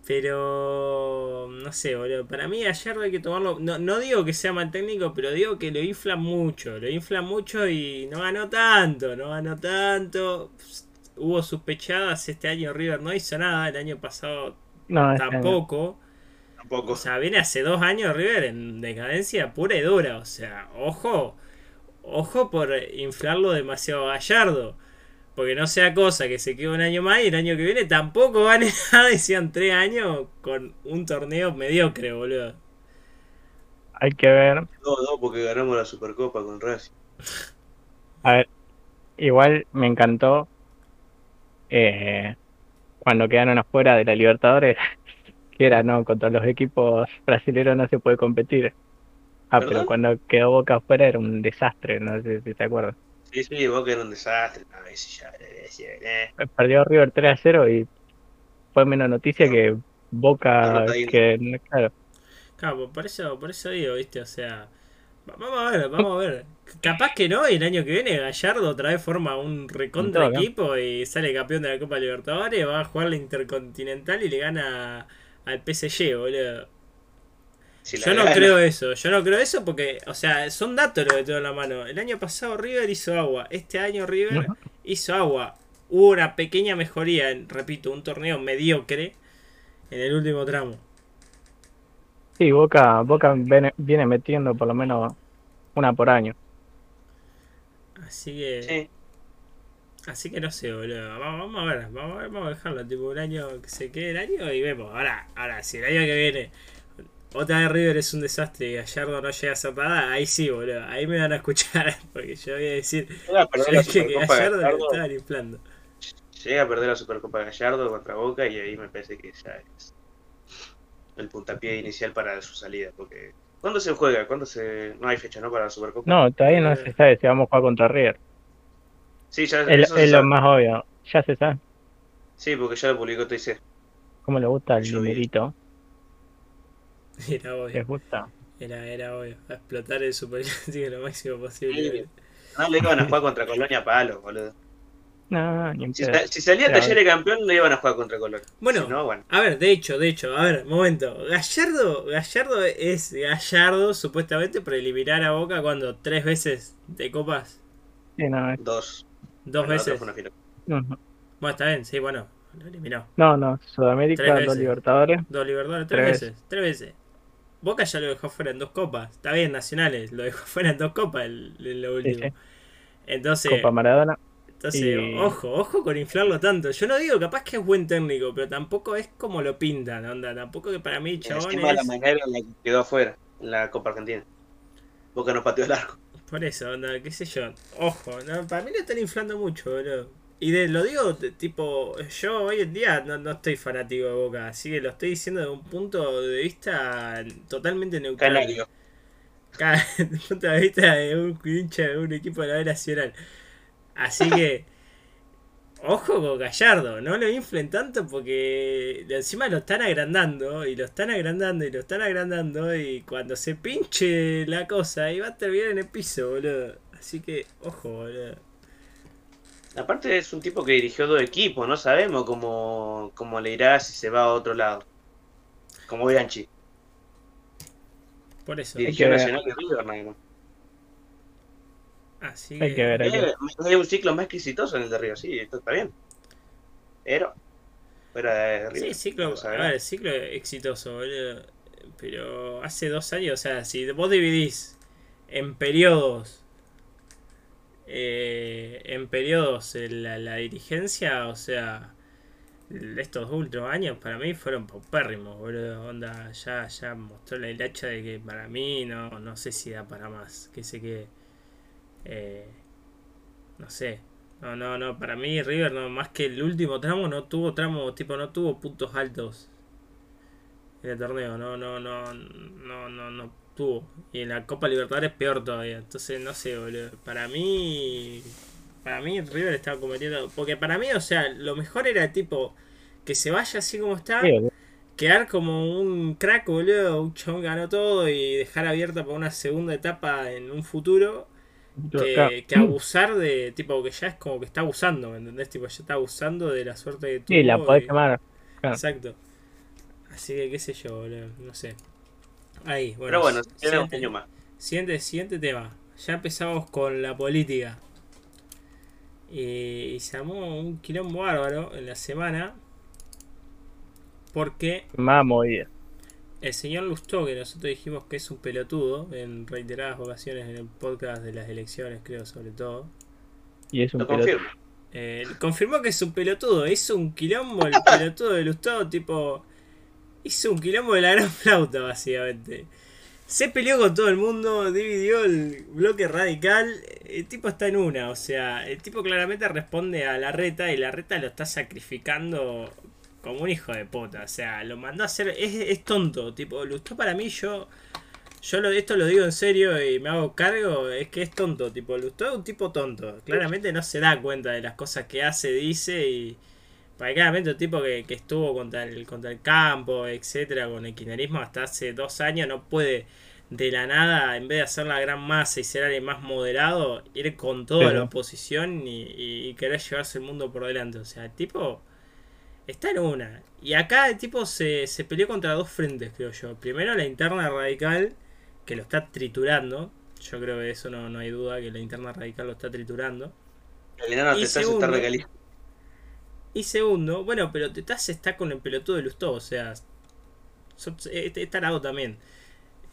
Pero no sé, boludo. Para mí ayer hay que tomarlo. No, no digo que sea mal técnico, pero digo que lo infla mucho. Lo infla mucho y no ganó tanto. No ganó tanto hubo sospechadas este año River no hizo nada, el año pasado tampoco. Tampoco. O sea, viene hace dos años River en decadencia pura y dura. O sea, ojo, ojo por inflarlo demasiado gallardo. Porque no sea cosa que se quede un año más y el año que viene tampoco gane nada y sean tres años con un torneo mediocre, boludo. Hay que ver. No, no, porque ganamos la Supercopa con Racing. A ver, igual me encantó eh, cuando quedaron afuera de la Libertadores, que era, no, contra los equipos brasileños no se puede competir. Ah, pero cuando quedó Boca afuera era un desastre, no sé si te acuerdas. Sí, sí, Boca era un desastre. A ver si ya, eh. Perdió River 3 a 0 y fue menos noticia que Boca. Que, claro. Claro, por eso, por eso digo, viste, o sea. Vamos a ver, vamos a ver. Capaz que no, y el año que viene Gallardo otra vez forma un recontra equipo y sale campeón de la Copa Libertadores, va a jugar la Intercontinental y le gana al PSG, boludo. yo no creo eso, yo no creo eso porque, o sea, son datos lo que tengo en la mano. El año pasado River hizo agua, este año River hizo agua. Hubo una pequeña mejoría, en, repito, un torneo mediocre en el último tramo. Sí, Boca, Boca viene, metiendo por lo menos una por año. Así que. Así que no sé, boludo. Vamos, a ver, vamos a ver, vamos a dejarlo. Tipo un año que se quede el año y vemos. Ahora, ahora, si el año que viene otra vez River es un desastre y Gallardo no llega a nada, ahí sí, boludo. Ahí me van a escuchar. Porque yo voy a decir que Gallardo le estaban inflando. Llega a perder la Supercopa Gallardo contra Boca y ahí me parece que ya es el puntapié inicial para su salida. Porque ¿cuándo se juega? ¿Cuándo se no hay fecha no para la Supercopa? No, todavía no se sabe si vamos a jugar contra River. Sí, ya es, es lo más obvio. Ya se sabe. Sí, porque ya lo publicó TIC. ¿Cómo le gusta el numerito? Era obvio. ¿Les gusta? Era, era obvio. A explotar el Super lo máximo posible. No le iban a jugar contra Colonia Palo, boludo. No, ni si, si salía Talleres campeón, no iban a jugar contra Colón. Bueno, a ver, de hecho, de hecho, a ver, momento. Gallardo, Gallardo es Gallardo supuestamente por eliminar a Boca cuando tres veces de copas. Sí, no, Dos. Dos veces. Bueno, está bien, sí, bueno, lo eliminó. No, no, Sudamérica, dos Libertadores. Dos Libertadores, tres, veces. Tres veces. Boca ya lo dejó fuera en dos copas. Está bien, Nacionales, lo dejó fuera en dos copas en lo último. Entonces. Copa Maradona. Entonces, ojo, ojo con inflarlo tanto. Yo no digo, capaz que es buen técnico, pero tampoco es como lo pintan, onda. Tampoco que para mí, chabón. Es... la manera en la que quedó afuera, en la Copa Argentina. Boca no pateó el arco. Por eso, onda, qué sé yo. Ojo, para mí lo están inflando mucho, boludo. Y de, lo digo, tipo, yo hoy en día no, no, estoy fanático de Boca, así que lo estoy diciendo de un punto de vista totalmente neutral. Canario. Desde el punto de vista de un hincha de un equipo de la B Nacional. Así que, ojo con Gallardo, no lo inflen tanto porque encima lo están agrandando y lo están agrandando y lo están agrandando y cuando se pinche la cosa ahí va a terminar en el piso, boludo. Así que, ojo, boludo. Aparte es un tipo que dirigió dos equipos, no sabemos cómo, cómo le irá si se va a otro lado. Como Bianchi. Por eso. Dirigió Nacional de River, nada más. Así Hay que ver. Hay un ciclo más exitoso en el de Río, sí, esto está bien. Pero. Fuera de Río. Sí, ciclo, a ver, ciclo exitoso, boludo. Pero hace dos años, o sea, si vos dividís en periodos. Eh, en periodos la, la dirigencia, o sea, estos últimos años para mí fueron paupérrimos, boludo. Onda, ya, ya mostró la hilacha de que para mí no, no sé si da para más que se quede. Eh, no sé. No, no, no. Para mí River, no, más que el último tramo, no tuvo tramo, tipo, no tuvo puntos altos en el torneo. No, no, no, no, no, no tuvo. Y en la Copa Libertadores peor todavía. Entonces, no sé, boludo. Para mí, para mí River estaba cometiendo. Porque para mí, o sea, lo mejor era tipo que se vaya así como está. quedar como un crack, boludo. Un chabón ganó todo y dejar abierta para una segunda etapa en un futuro que, abusar de, tipo, que ya es como que está abusando, ¿me entendés? Tipo, ya está abusando de la suerte de tu Sí, la podés quemar. Exacto. Así que, qué sé yo, boludo, no sé. Ahí, bueno. Pero bueno, siguiente, más. Siguiente, siguiente tema. Ya empezamos con la política. Y, se armó un quilombo bárbaro en la semana. Porque. Más movida el señor Lustó, que nosotros dijimos que es un pelotudo en reiteradas ocasiones en el podcast de las elecciones, creo, sobre todo. Y es un Lo confirmo. Eh, confirmó que es un pelotudo, hizo un quilombo el pelotudo de Lustó, tipo. Hizo un quilombo de la gran flauta, básicamente. Se peleó con todo el mundo, dividió el bloque radical. El tipo está en una, o sea, el tipo claramente responde a la reta y la reta lo está sacrificando como un hijo de puta. O sea, lo mandó a hacer. Es, tonto, tipo, Lustó para mí, yo. yo lo, esto lo digo en serio y me hago cargo, es que es tonto, tipo, Lustó es un tipo tonto. Claramente no se da cuenta de las cosas que hace, dice y... Para claramente un tipo que, que estuvo contra el, contra el campo, etcétera, con el kirchnerismo hasta hace dos años, no puede de la nada, en vez de hacer la gran masa y ser alguien más moderado, ir con toda la oposición y, y, querer llevarse el mundo por delante. O sea, el tipo está en una. Y acá el tipo se, se peleó contra dos frentes, creo yo. Primero la interna radical, que lo está triturando. Yo creo que eso no, no hay duda, que la interna radical lo está triturando. y, segundo, y segundo, bueno, pero Tetaz está con el pelotudo de Lustó, o sea, está tarado también.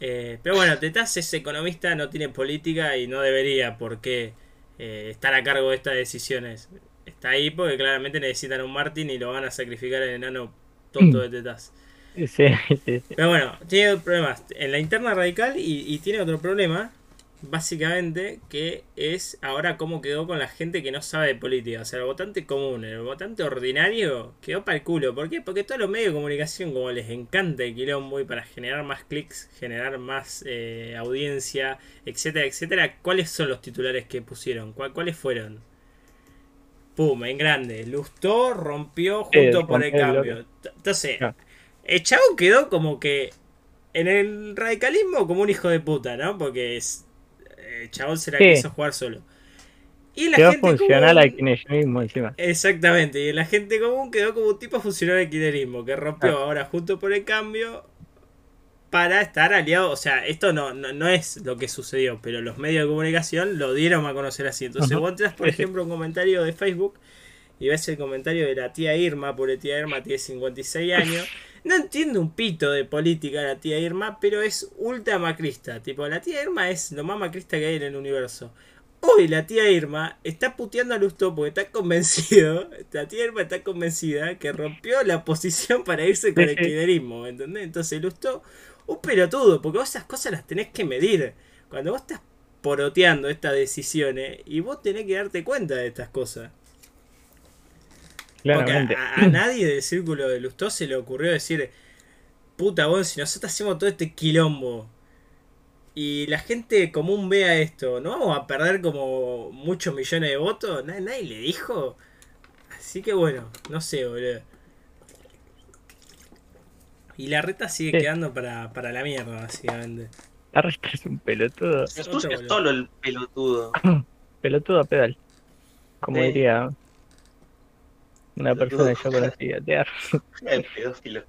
Eh, pero bueno, Tetaz es economista, no tiene política y no debería porque eh, estar a cargo de estas decisiones. Está ahí porque claramente necesitan un Martín y lo van a sacrificar el enano tonto de Tetaz. Sí, sí, sí. Pero bueno, tiene problemas en la interna radical y tiene otro problema básicamente que es ahora cómo quedó con la gente que no sabe de política. O sea, el votante común, el votante ordinario quedó para el culo. ¿Por qué? Porque todos los medios de comunicación, como les encanta el quilombo y para generar más clics, generar más eh, audiencia, etcétera, etcétera, ¿cuáles son los titulares que pusieron? ¿Cuáles fueron? Pum, en grande. Lustó rompió junto por el cambio. Entonces, el chavo quedó como que en el radicalismo como un hijo de puta, ¿no? Porque es el chabón se la quiso jugar solo. Y la quedó gente funcional al kirchnerismo encima. Exactamente, y la gente común quedó como un tipo funcional al kirchnerismo, que rompió ah. ahora junto por el cambio para estar aliado. O sea, esto no, no, es lo que sucedió, pero los medios de comunicación lo dieron a conocer así. Entonces, vos entras, por ejemplo, un comentario de Facebook y ves el comentario de la tía Irma, por tía Irma tiene 56 años. No entiendo un pito de política la tía Irma, pero es ultra macrista. Tipo, la tía Irma es lo más macrista que hay en el universo. Hoy la tía Irma está puteando a Lustó porque está convencido, la tía Irma está convencida que rompió la posición para irse con el kinerismo, ¿entendés? Entonces Lustó, un pelotudo, porque vos esas cosas las tenés que medir. Cuando vos estás poroteando estas decisiones y vos tenés que darte cuenta de estas cosas. Porque a, nadie del círculo de Lustó se le ocurrió decir, puta, vos, si nosotros hacemos todo este quilombo y la gente común vea esto, ¿no vamos a perder como muchos millones de votos? Nadie, le dijo. Así que bueno, no sé, boludo. Y la reta sigue quedando para, para la mierda, básicamente. La reta es un pelotudo. Es solo el pelotudo. pelotudo a pedal. Como diría una persona que yo conocí tear. El pedófilo.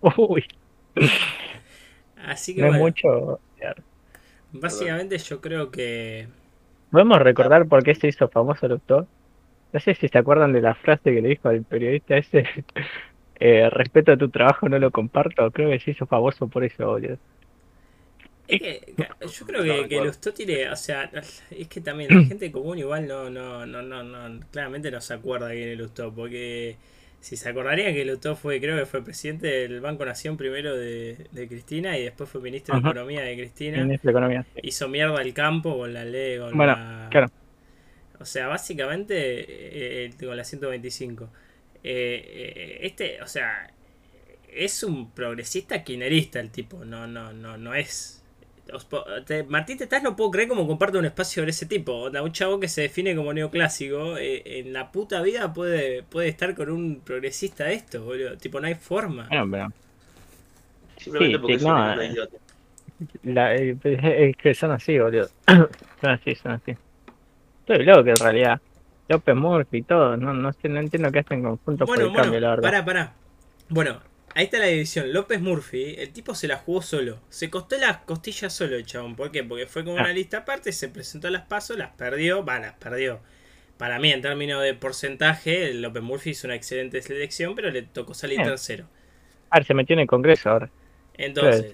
Uy. Así que no bueno, mucho. Básicamente yo creo que. ¿Podemos recordar por qué se hizo famoso el doctor? No sé si se acuerdan de la frase que le dijo al periodista ese. eh, respeto a tu trabajo, no lo comparto. Creo que se hizo famoso por eso, boludo. Es que yo creo que, que Lustó tiene, o sea, es que también la gente común igual no, no, no, no, no claramente no se acuerda quién es Lustó, porque si se acordarían que Lustó fue, creo que fue presidente del Banco Nación primero de, Cristina y después fue ministro de Economía de Cristina. Ministro de Economía. Hizo mierda al campo con la ley, con bueno, claro. O sea, básicamente eh, eh, con la 125. Eh, este, o sea, es un progresista quinerista el tipo, no, no, no, no es Martín Tetaz no puedo creer como comparte un espacio de ese tipo. Un chavo que se define como neoclásico, eh, en la puta vida puede, puede estar con un progresista de esto, boludo. Tipo, no hay forma. Simplemente porque no, eh, es que son así, boludo. son así, son así. Estoy loco en realidad. López Murphy y todo, no, no, sé, no entiendo qué hacen conjunto bueno, por el bueno, cambio, la verdad. Pará, pará. Bueno, Ahí está la división. López Murphy, el tipo se la jugó solo. Se costó las costillas solo el chabón. ¿Por qué? Porque fue con una ah. lista aparte, se presentó a las pasos, las perdió. Va, las perdió. Para mí, en términos de porcentaje, López Murphy hizo una excelente selección, pero le tocó salir tercero. A ver, se metió en el Congreso ahora. Entonces,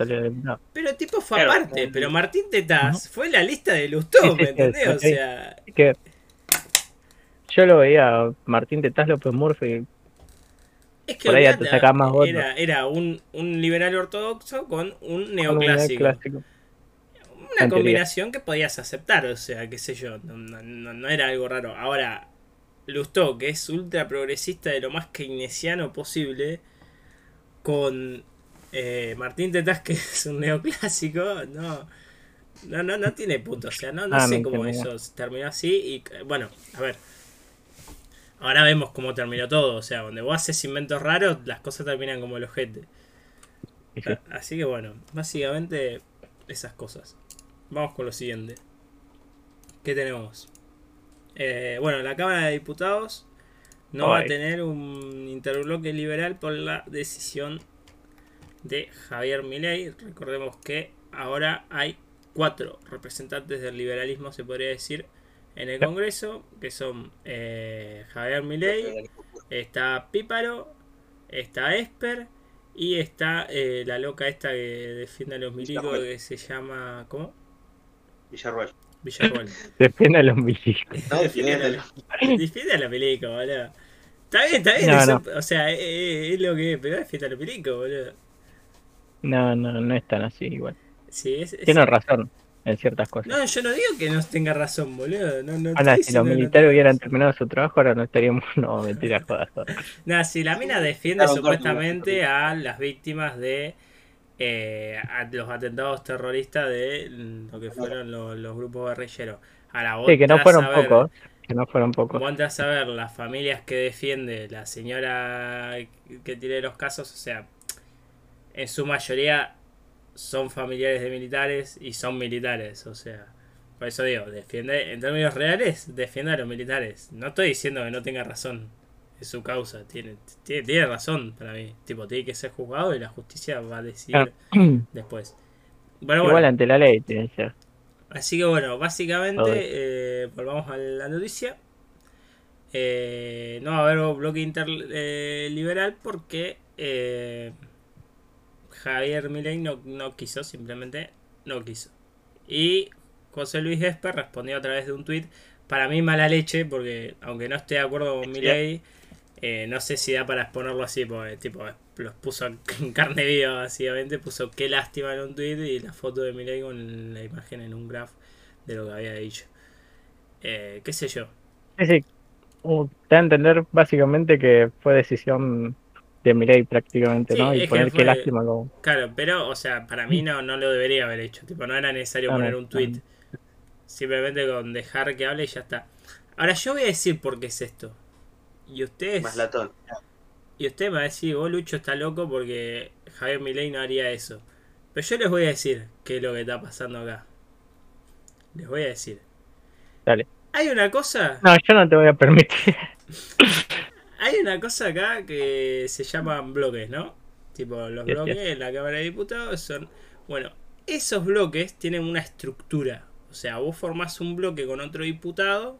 pero el tipo fue aparte, pero Martín Tetaz fue la lista de Lustó, ¿me entendés? O sea, que yo lo veía Martín Tetaz, López Murphy, es que era, era un, un, liberal ortodoxo con un neoclásico. Una combinación que podías aceptar, o sea, qué sé yo, no, era algo raro. Ahora, Lustó, que es ultra progresista de lo más keynesiano posible, con Eh, Martín Tetaz, que es un neoclásico, no. No, no, no tiene punto. O sea, no, no ah, sé cómo eso terminó así. Y bueno, a ver. Ahora vemos cómo terminó todo. O sea, donde vos haces inventos raros, las cosas terminan como el ojete. Así que bueno, básicamente esas cosas. Vamos con lo siguiente. ¿Qué tenemos? Eh, bueno, la Cámara de Diputados no va a tener un interbloque liberal por la decisión de Javier Milei. Recordemos que ahora hay cuatro representantes del liberalismo, se podría decir, en el Congreso, que son eh, Javier Milei, está Píparo, está Esper y está eh, la loca esta que defiende a los milicos que se llama. ¿Cómo? Villarruel. Villarruel. defiende a los milicos. defiende, a los, milicos, boludo. Está bien, está bien. O sea, es, lo que es, pero defiende a los milicos, boludo. No, no, no es tan así igual. Sí, es, Tiene razón en ciertas cosas. No, yo no digo que no tenga razón, boludo. No, no ahora, si los militares hubieran terminado su trabajo, ahora no estaríamos. No, mentira, jodas. no, si la mina defiende supuestamente a las víctimas de eh, los atentados terroristas de lo que fueron los, grupos guerrilleros. sí, que no fueron pocos. Que no fueron pocos. Vos a ver las familias que defiende la señora que tiene los casos, o sea, en su mayoría son familiares de militares y son militares, o sea, por eso digo, defiende, en términos reales, defiende a los militares. No estoy diciendo que no tenga razón, es su causa, tiene, tiene, razón para mí, tipo, tiene que ser juzgado y la justicia va a decidir después. Bueno, Igual ante la ley tiene que ser. Así que bueno, básicamente, eh, volvamos a la noticia. Eh, no va a haber bloque interliberal porque eh, Javier Milei no, no quiso, simplemente no quiso. Y José Luis Esper respondió a través de un tuit, para mí mala leche, porque aunque no esté de acuerdo con Milei, eh, no sé si da para exponerlo así, porque tipo los puso en carne viva, básicamente, puso qué lástima en un tweet y la foto de Milei con la imagen en un graph de lo que había dicho. Eh, ¿Qué sé yo? Sí, sí. Uh, te a entender básicamente que fue decisión de Milei prácticamente, ¿no? Y poner qué lástima como... Claro, pero, o sea, para mí no, no lo debería haber hecho. Tipo, no era necesario poner un tweet. Simplemente con dejar que hable y ya está. Ahora yo voy a decir por qué es esto. Y ustedes... Más latón. Y usted me va a decir, vos Lucho está loco porque Javier Milei no haría eso. Pero yo les voy a decir qué es lo que está pasando acá. Les voy a decir. Dale. Hay una cosa. No, yo no te voy a permitir. hay una cosa acá que se llaman bloques, ¿no? Tipo, los bloques en la Cámara de Diputados son. Bueno, esos bloques tienen una estructura. O sea, vos formás un bloque con otro diputado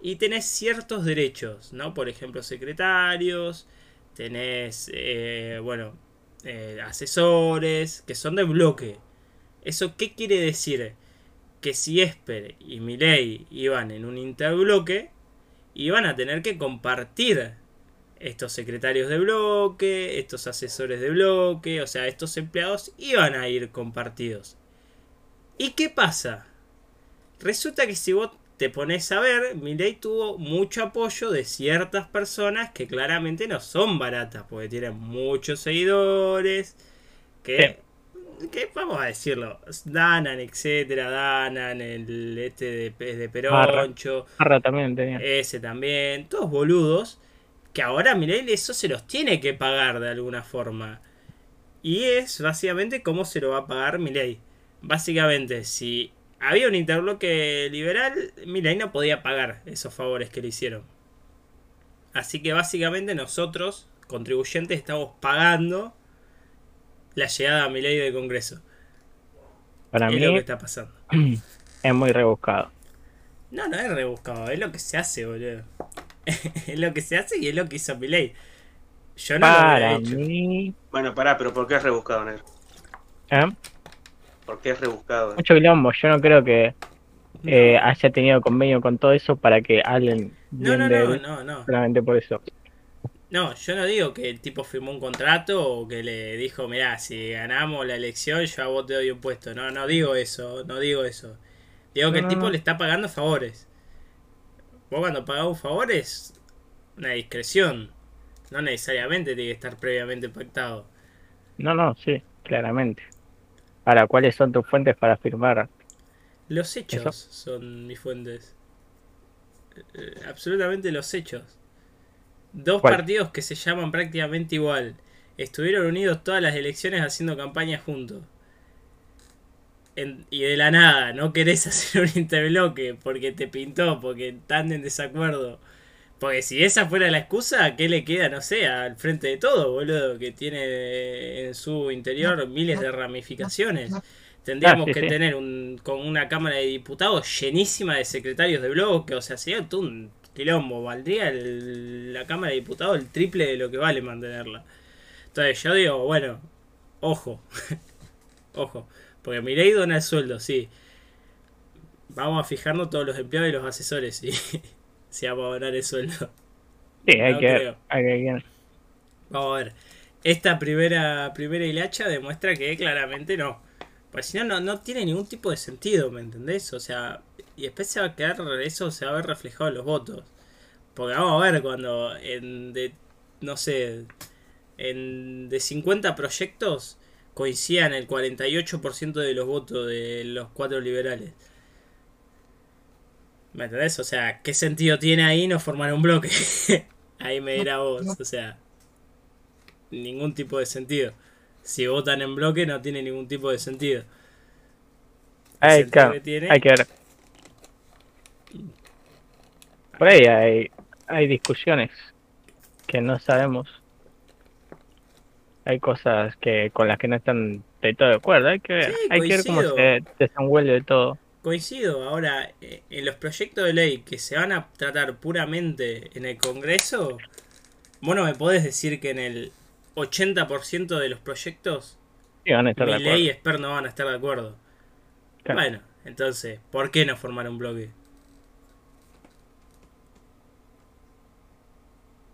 y tenés ciertos derechos, ¿no? Por ejemplo, secretarios, tenés, eh, bueno, eh, asesores, que son de bloque. ¿Eso qué quiere decir? Que si Esper y Milei iban en un interbloque, iban a tener que compartir estos secretarios de bloque, estos asesores de bloque, o sea, estos empleados iban a ir compartidos. ¿Y qué pasa? Resulta que si vos te pones a ver, Milei tuvo mucho apoyo de ciertas personas que claramente no son baratas, porque tienen muchos seguidores, que, que vamos a decirlo, Danan, etcétera, Danan, el este de, de Peroncho, también ese también, todos boludos que ahora Milei eso se los tiene que pagar de alguna forma. Y es básicamente cómo se lo va a pagar Milei. Básicamente, si había un interbloque liberal, Milei no podía pagar esos favores que le hicieron. Así que básicamente nosotros, contribuyentes, estamos pagando la llegada a Milei del Congreso. Para mí lo que está pasando. Es muy rebuscado. No, no es rebuscado, es lo que se hace, boludo. es lo que se hace y es lo que hizo Milei. Yo no Para lo hecho. Mí... Bueno, pará, pero ¿por qué es rebuscado, negro? ¿Eh? ¿Por qué es rebuscado? Mucho quilombo, yo no creo que eh, haya tenido convenio con todo eso para que alguien no, no, no, no, no. Solamente por eso. No, yo no digo que el tipo firmó un contrato o que le dijo, mirá, si ganamos la elección yo a vos te doy un puesto. No, no digo eso, no digo eso. Digo que el tipo le está pagando favores. Vos cuando pagás un favor es una discreción. No necesariamente tiene que estar previamente pactado. No, no, sí, claramente. Ahora, ¿cuáles son tus fuentes para afirmar? Los hechos Eso. son mis fuentes. Eh, absolutamente los hechos. Dos ¿Cuál? partidos que se llaman prácticamente igual. Estuvieron unidos todas las elecciones haciendo campaña juntos. En- y de la nada, no querés hacer un interbloque porque te pintó, porque están en desacuerdo. Porque si esa fuera la excusa, ¿qué le queda, no sé, al frente de todo, boludo? Que tiene en su interior miles de ramificaciones. Tendríamos Ah, sí, que sí. tener un, con una Cámara de Diputados llenísima de secretarios de bloque, o sea, sería todo un quilombo. Valdría el- la Cámara de Diputados el triple de lo que vale mantenerla. Entonces yo digo, bueno, ojo, ojo, porque Milei dona el sueldo, sí. Vamos a fijarnos todos los empleados y los asesores, sí. si vamos a donar el sueldo. Sí, hay No que ver. Hay que ver. Vamos a ver. Esta primera, primera hilacha demuestra que claramente no. Pues si no, no, no tiene ningún tipo de sentido, ¿me entendés? O sea, y después se va a quedar, eso se va a ver reflejado en los votos. Porque vamos a ver cuando en de, no sé, en de 50 proyectos coincidan el 48% de los votos de los cuatro liberales. ¿Me entendés? O sea, ¿qué sentido tiene ahí no formar un bloque? ahí me dirá vos, o sea, ningún tipo de sentido. Si votan en bloque no tiene ningún tipo de sentido. Hay, sentido claro, que tiene- hay que ver. Por ahí hay, hay discusiones que no sabemos. Hay cosas que con las que no están de todo de acuerdo. Hay que ver, Sí, hay que ver cómo se desenvuelve todo. Coincido, ahora, eh, en los proyectos de ley que se van a tratar puramente en el Congreso, vos no me podés decir que en el 80% de los proyectos Sí, van a estar de ley y Esper no van a estar de acuerdo. Claro. Bueno, entonces, ¿por qué no formar un bloque?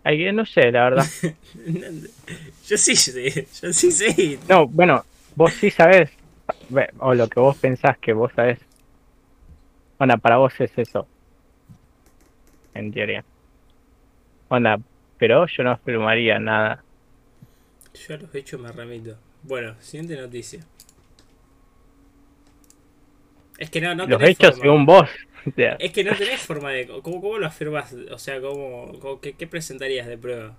Que, no sé, la verdad. yo sí sé, yo sí sé. No, bueno, vos sí sabés, o lo que vos pensás que vos sabés. Onda, para vos es eso. En teoría. Onda, pero yo no afirmaría nada. Yo a los hechos me remito. Bueno, siguiente noticia. Es que no, no Los tenés hechos forma. según vos. Es que no tenés forma de... ¿Cómo, cómo lo afirmás? O sea, ¿cómo, cómo- qué, qué presentarías de prueba?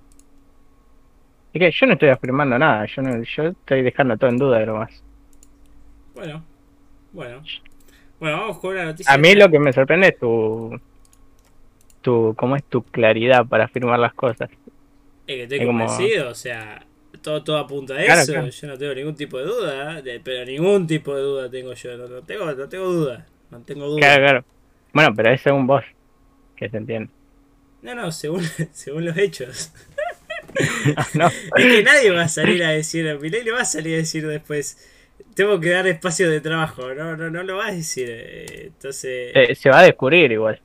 es que yo no estoy afirmando nada, yo no, yo estoy dejando todo en duda lo más. Bueno, bueno. Bueno, vamos con una noticia. A mí lo que me sorprende es tu tu cómo es tu claridad para afirmar las cosas. Es que estoy es como- convencido, o sea, todo, todo apunta a Claro, eso. claro. Yo no tengo ningún tipo de duda, de- pero ningún tipo de duda tengo yo. No, no tengo, no tengo duda. No tengo duda. Claro, claro. Bueno, pero es según vos, que se entiende. No, no, según, según los hechos. no, Es que nadie va a salir a decir, a Milei le va a salir a decir después, tengo que dar espacio de trabajo, no, no, no lo va a decir. eh, Entonces, Eh, se va a descubrir igual.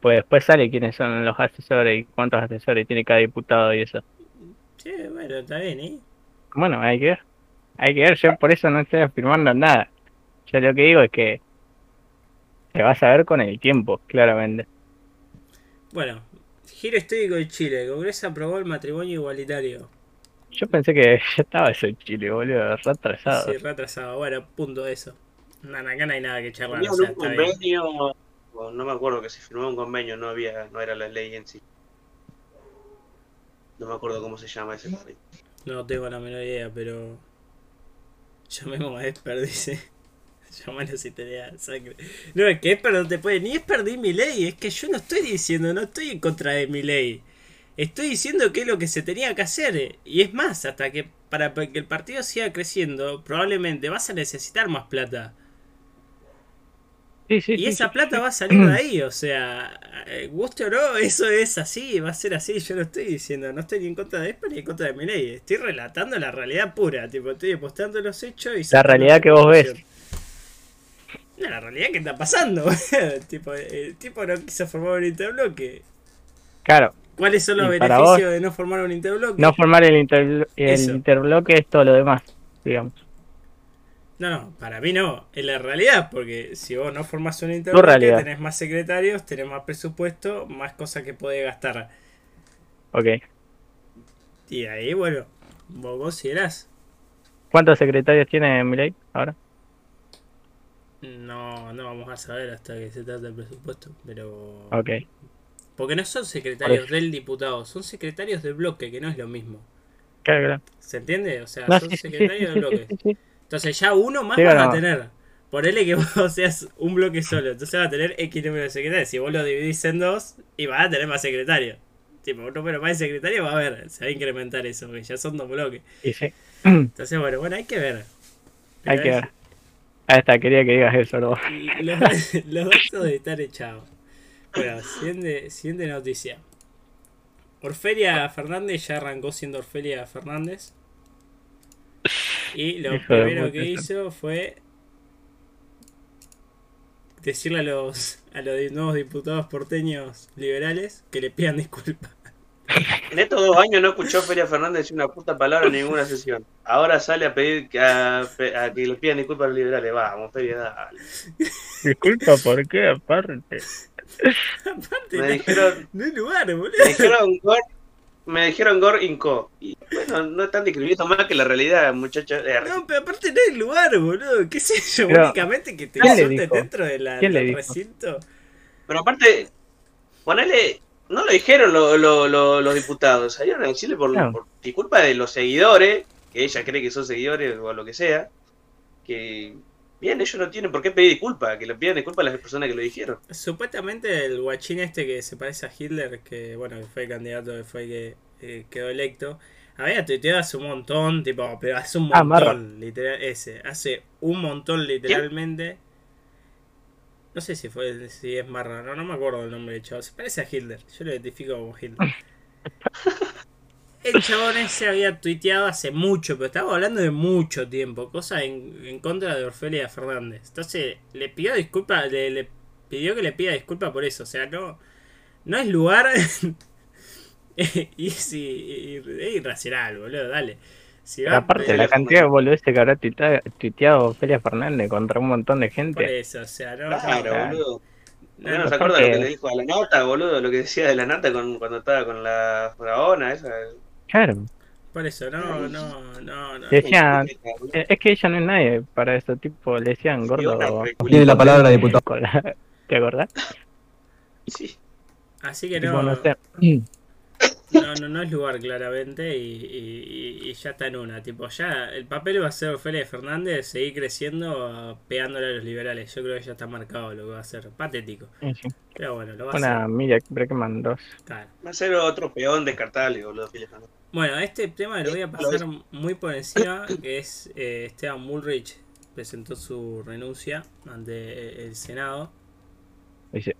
Pues después sale quiénes son los asesores y cuántos asesores tiene cada diputado y eso. Sí, bueno, está bien, ¿eh? Bueno, hay que ver. Hay que ver, yo por eso no estoy afirmando nada. Yo lo que digo es que se va a saber con el tiempo, claramente. Bueno, giro histórico de Chile, el Congreso aprobó el matrimonio igualitario. Yo pensé que ya estaba eso en Chile, boludo, retrasado. Sí, retrasado, bueno, punto eso. No, acá no hay nada que charlar, Había o sea, un convenio, no me acuerdo que se firmó un convenio, no había, no era la ley en sí. No me acuerdo cómo se llama ese convenio. No tengo la menor idea, pero. Llamemos a Esper, dice. Llamalo si te da sangre. No, es que Esper no te puede. Ni Esper ni mi ley. Es que yo no estoy diciendo, no estoy en contra de mi ley. Estoy diciendo que es lo que se tenía que hacer. Y es más, hasta que para que el partido siga creciendo, probablemente vas a necesitar más plata. Sí, sí, Y sí, esa sí, plata sí. va a salir de ahí, o sea, eh, guste o no, eso es así, va a ser así, yo no estoy diciendo, no estoy ni en contra de Esper ni en contra de mi ley, estoy relatando la realidad pura, tipo, estoy demostrando los hechos y... La realidad que vos ves. No, la realidad que está pasando, tipo, el tipo no quiso formar un interbloque. Claro, ¿Cuáles son los beneficios de no formar un interbloque? no formar el, inter- el interbloque es todo lo demás, digamos. No, no, para mí no, es la realidad, porque si vos no formás un interbloque, realidad. tenés más secretarios, tenés más presupuesto, más cosas que podés gastar. Ok. Y ahí, bueno, vos considerás. ¿Cuántos secretarios tiene Milei ahora? No, no vamos a saber hasta que se trate el presupuesto, pero... Ok. Porque no son secretarios del diputado, son secretarios del bloque, que no es lo mismo. Claro, claro. ¿Se entiende? O sea, No, son sí, secretarios sí, sí, bloque. Entonces ya uno más Sí, vas no. a tener. Ponele que vos seas un bloque solo. Entonces va a tener X número de secretarios. Si vos lo dividís en dos, y vas a tener más secretarios. Tipo, un número más de secretarios va a haber. Se va a incrementar eso, porque ya son dos bloques. Sí. Entonces, bueno, bueno, hay que ver. Hay que ver. Ahí está, quería que digas eso, ¿no? Los, los datos están echados. Bueno, siguiente, siguiente noticia. Orfelia Fernández ya arrancó siendo Orfelia Fernández. Y lo Hijo primero que hizo fue decirle a los, a los nuevos diputados porteños liberales que le pidan disculpas. En estos dos años no escuchó Feria Fernández decir una puta palabra en ninguna sesión. Ahora sale a pedir que, a, a que le pidan disculpas a los liberales. Vamos, Feria, dale. Disculpa, ¿por qué? Aparte. Aparte, Me no, dijeron, no hay lugar, boludo. me dijeron me dijeron Gor Inco. Y bueno, no están describiendo más que la realidad, muchachos. Eh, No, pero aparte no hay lugar, boludo. ¿Qué sé yo? Pero, Únicamente que te ¿quién le insulten dentro de la, ¿Quién le del dijo? recinto. Pero aparte, ponele, no lo dijeron lo- lo- lo- los diputados, salieron a decirle por, No. por disculpa de los seguidores, que ella cree que son seguidores o lo que sea, que bien, ellos no tienen por qué pedir disculpas, que le pidan disculpas a las personas que lo dijeron. Supuestamente el guachín este que se parece a Hitler, que bueno, que fue el candidato que fue que eh, quedó electo, había tuiteado hace un montón, tipo, pero hace un Ah, montón, literal, ese, hace un montón literalmente. No sé si fue si es Marra, no, no me acuerdo el nombre del chavo. Se parece a Hitler, yo lo identifico como Hitler. El chabón ese había tuiteado hace mucho, pero estaba hablando de mucho tiempo, cosa en, en contra de Orfelia Fernández. Entonces le pidió disculpas, le, le pidió que le pida disculpas por eso. O sea, no, no es lugar. y es i- i- es irracional, boludo, dale. Si va a Aparte, pedir- la cantidad de boludeces que habrá tuiteado Felia Fernández contra un montón de por gente. eso, o sea, no. Claro, claro. boludo. no, ¿No, no, se acuerda lo porque- que le dijo a la nata, boludo? Lo que decía de la nata con, cuando estaba con la faraona, esa. Claro. por eso, no, no, no, no. Decían- Eh, Es que ella no es nadie para eso, tipo, le decían gordo. Tiene la palabra, diputado. ¿Te acordás? Sí. Así que Tipo, no, no sé. No, no, no es lugar claramente y, y- ya está en una. Tipo, ya el papel va a ser Ofelia Fernández seguir creciendo pegándole a los liberales. Yo creo que ya está marcado lo que va a ser. Patético. Sí, sí. Pero bueno, lo va a Una hacer. Miriam Breckman 2. Claro. Va a ser otro peón descartable, boludo, Feria Fernández. Bueno, este tema lo voy a pasar muy por encima, que es eh, Esteban Bullrich presentó su renuncia ante el Senado, Dice,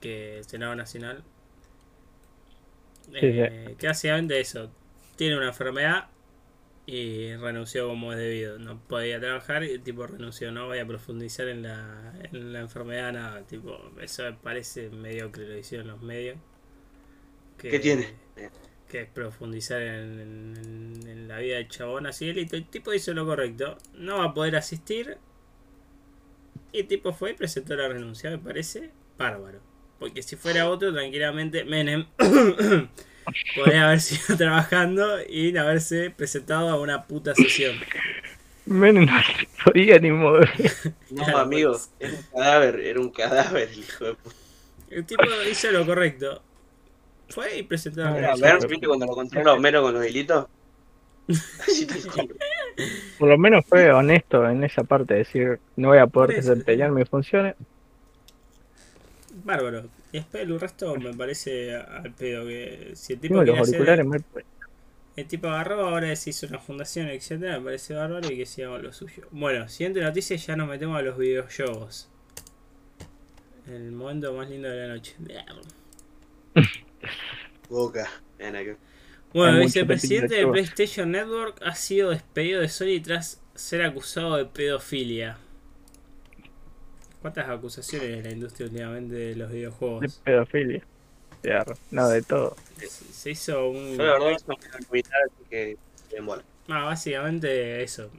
que el Senado Nacional, Sí, eh, que básicamente eso, tiene una enfermedad y renunció como es debido, no podía trabajar y el tipo renunció, no voy a profundizar en la, en la enfermedad, nada, tipo, eso me parece mediocre, lo hicieron los medios. Que- ¿Qué tiene? que es profundizar en, en- en la vida del chabón así listo. El tipo hizo lo correcto, no va a poder asistir. Y el tipo fue y presentó la renuncia, me parece bárbaro. Porque si fuera otro, tranquilamente Menem podría haber sido trabajando y haberse presentado a una puta sesión. menos no se podía ni mover. No, Claro, amigo, pues. era un cadáver, era un cadáver, el hijo de puta. El tipo hizo lo correcto. Fue y presentó Era renuncia. Burns, ¿viste cuando lo controla Homero con los hilitos? Así te digo. Por lo menos fue honesto en esa parte, decir, no voy a poder desempeñar mis funciones. Bárbaro. Y después el resto me parece al pedo que si el tipo los hacer- auriculares mal puestos. El tipo agarró, ahora se hizo una fundación, etcétera, me parece bárbaro y que siga lo suyo. Bueno, siguiente noticia, ya nos metemos a los videojuegos. El momento más lindo de la noche. Boca. Ven acá. Bueno, el vicepresidente de PlayStation Network ha sido despedido de Sony tras ser acusado de pedofilia. ¿Cuántas acusaciones en la industria últimamente de los De videojuegos? pedofilia. De No, de todo. Se se hizo un... Yo la verdad no así que en bola. Ah, básicamente eso.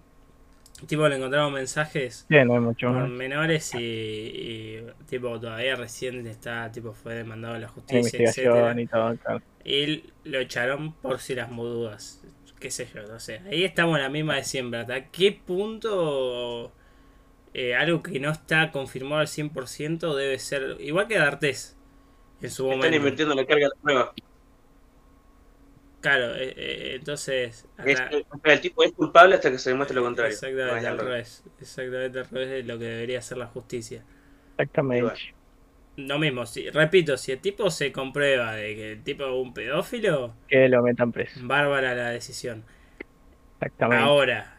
Tipo, le encontraron mensajes Sí, no hay mucho con más. menores y, y, tipo todavía recién está tipo fue demandado a la justicia Investigación etcétera y todo. claro. y lo echaron por si las dudas qué sé yo, no sé. Ahí estamos en la misma de siempre. ¿Hasta qué punto eh, algo que no está confirmado al 100% debe ser igual que D'Artes en su momento? Están invirtiendo la carga de la prueba. Claro, eh, eh, entonces... Es- el tipo es culpable hasta que se demuestre lo contrario. Exactamente No al revés. Exactamente al revés de lo que debería ser la justicia. Exactamente. Lo mismo, si, repito, si el tipo se comprueba de que el tipo es un pedófilo, Que lo metan preso. bárbara la decisión. Exactamente. Ahora,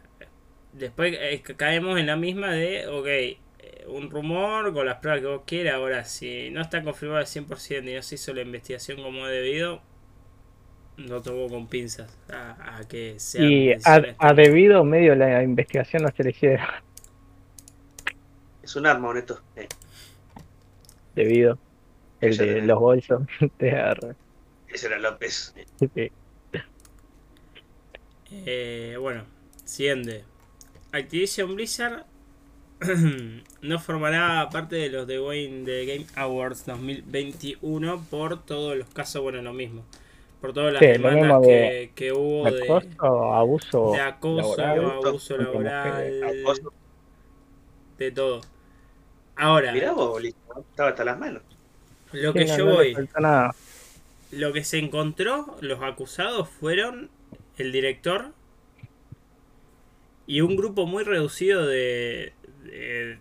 después eh, ca- caemos en la misma de, ok, eh, un rumor con las pruebas que vos quieras. Ahora, si no está confirmado al 100% y no se hizo la investigación como debido, no tomo con pinzas a, a que sea. y a, a debido medio la investigación no se le hicieron. Es un arma, honesto. Eh, Debido. El de los bolsos. de ese era López. Sí. Eh, bueno, siguiente. Activision Blizzard no formará parte de los de Wayne de Game Awards 2021 por todos los casos, bueno, lo mismo. Por todas las Sí, demandas que, de que hubo de, Acoso, abuso. de acoso, laboral, abuso laboral, Acoso. de todo. Ahora, Mirá vos, estaba hasta las manos. lo Sí, que no, yo no voy, falta nada. lo que se encontró, los acusados fueron el director y un grupo muy reducido de, de,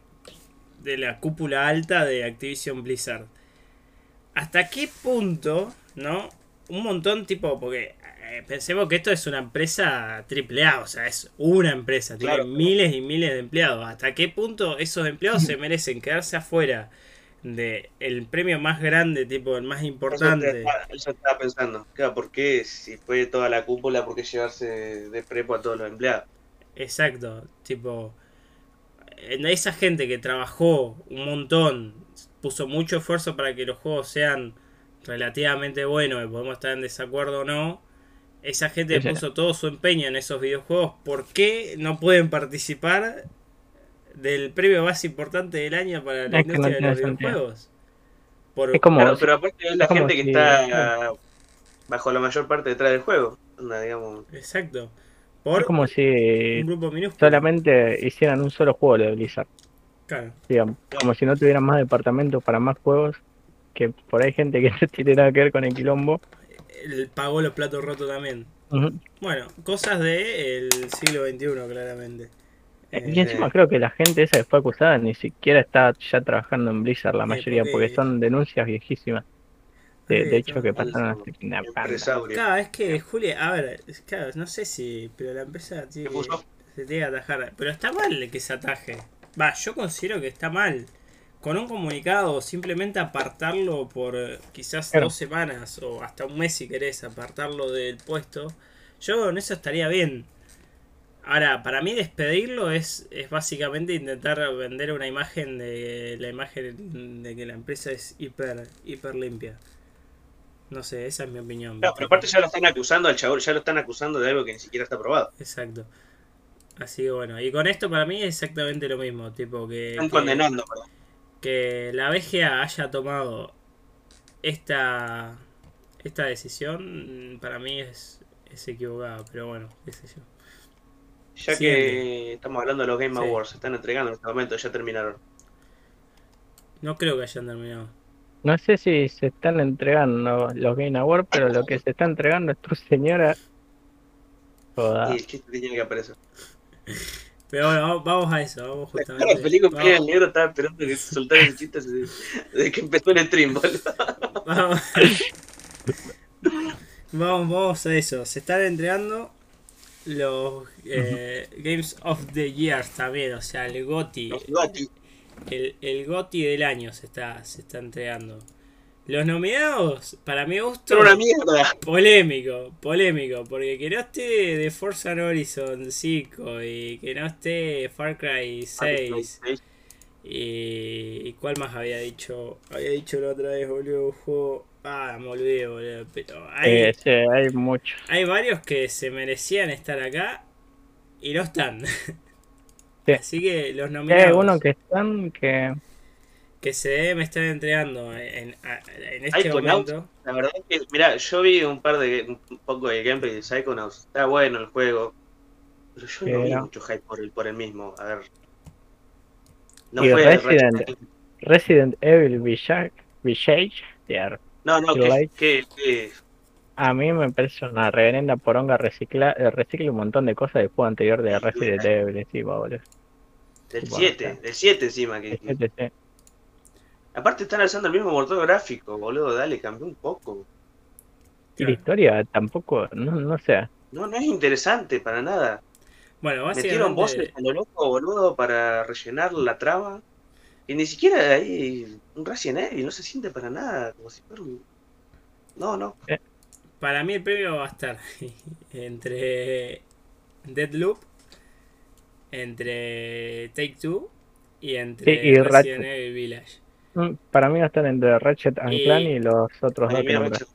de la cúpula alta de Activision Blizzard. ¿Hasta qué punto, no? Un montón tipo, porque eh, pensemos que esto es una empresa triple A, o sea, es una empresa, tiene miles y miles de empleados. ¿Hasta qué punto esos empleados se merecen quedarse afuera de el premio más grande, tipo el más Eso importante? eso estaba pensando. Claro, ¿por qué si fue toda la cúpula, por qué llevarse de prepo a todos los empleados? Exacto, tipo, en esa gente que trabajó un montón, puso mucho esfuerzo para que los juegos sean relativamente buenos, y podemos estar en desacuerdo o no, esa gente puso todo su empeño en esos videojuegos, ¿por qué no pueden participar del premio más importante del año para la Es industria de los sentido. videojuegos? Por, Es como, Claro, pero aparte es la gente que si- está bajo la mayor parte detrás del juego. Digamos. Exacto, es como si solamente hicieran un solo juego de Blizzard. Claro. Digamos, como si no tuvieran más departamentos para más juegos. Que por ahí hay gente que no tiene nada que ver con el quilombo. Él pagó los platos rotos también. Bueno, cosas del siglo XXI, claramente. Y Eh, encima creo que la gente esa que fue acusada ni siquiera está ya trabajando en Blizzard, la mayoría, porque- porque son denuncias viejísimas. De, de hecho, que pasaron hace una. Claro, es que, Juli, a ver, es- claro, no sé si, pero la empresa se tiene que atajar. Pero está mal que se ataje. Va, yo considero que está mal. Con un comunicado, simplemente apartarlo por eh, quizás Claro. dos semanas o hasta un mes si querés, apartarlo del puesto. Yo con eso estaría bien. Ahora, para mí despedirlo es, es básicamente intentar vender una imagen de la imagen de que la empresa es hiper, hiper limpia. No sé, esa es mi opinión. Claro, pero aparte ya lo están acusando al chabón, ya lo están acusando de algo que ni siquiera está probado. Exacto. Así que bueno, y con esto para mí es exactamente lo mismo, tipo que, Están que, condenando, perdón. que la BGA haya tomado esta esta decisión mm, para mí es, es equivocada, pero bueno, qué sé yo. Ya Siguiente. que estamos hablando de los Game Sí. Awards, se están entregando en este momento, ya terminaron. No creo que hayan terminado. No sé si se están entregando los Game Awards, pero lo que se está entregando es tu señora. Joda. Y el chiste tenía que aparecer. Pero bueno, vamos- vamos a eso, vamos La justamente. película vamos- el negro estaba esperando que se soltara el chiste desde, que empezó el stream, boludo. Vamos. vamos, vamos a eso. Se están entregando los eh, Games of the Year también, o sea, el GOTI. Los Gotti. El, el GOTI del año se está, se está entregando. Los nominados, para mi gusto, Son una mierda. polémico, polémico, porque que no esté de Forza Horizon 5 y que no esté Far Cry 6 y, y cuál más había dicho, había dicho la otra vez, boludo, juego, ah, me olvidé, boludo, pero hay, Eh, sí, hay muchos. hay varios que se merecían estar acá y no están. Sí. Así que los Hay nominados. algunos que están que que se debe estar entregando en, en este momento. La verdad es que, mira, yo vi un par de un poco de gameplay de Psychonauts. Está bueno el juego. Pero yo no vi mucho hype por el, por el mismo. A ver. No fue Resident, Resident Evil Village. No, no, que, que, que, A mí me parece una reverenda poronga recicla, eh, recicla un montón de cosas del juego anterior de Resident Evil encima, boludo. Del 7, del 7 encima. Que, Aparte están alzando el mismo motor gráfico, boludo, dale, cambió un poco. Y la historia tampoco, no, no sé. No, no es interesante para nada. Bueno, básicamente... Metieron voces a lo loco, boludo, para rellenar la trama. Y ni siquiera hay un Resident Evil, no se siente para nada, como si fuera un... No, no. Eh. Para mí el premio va a estar entre Deadloop, entre Take Two y entre Resident Evil Village. Mm, para mí va a estar entre Ratchet and Clank y los otros dos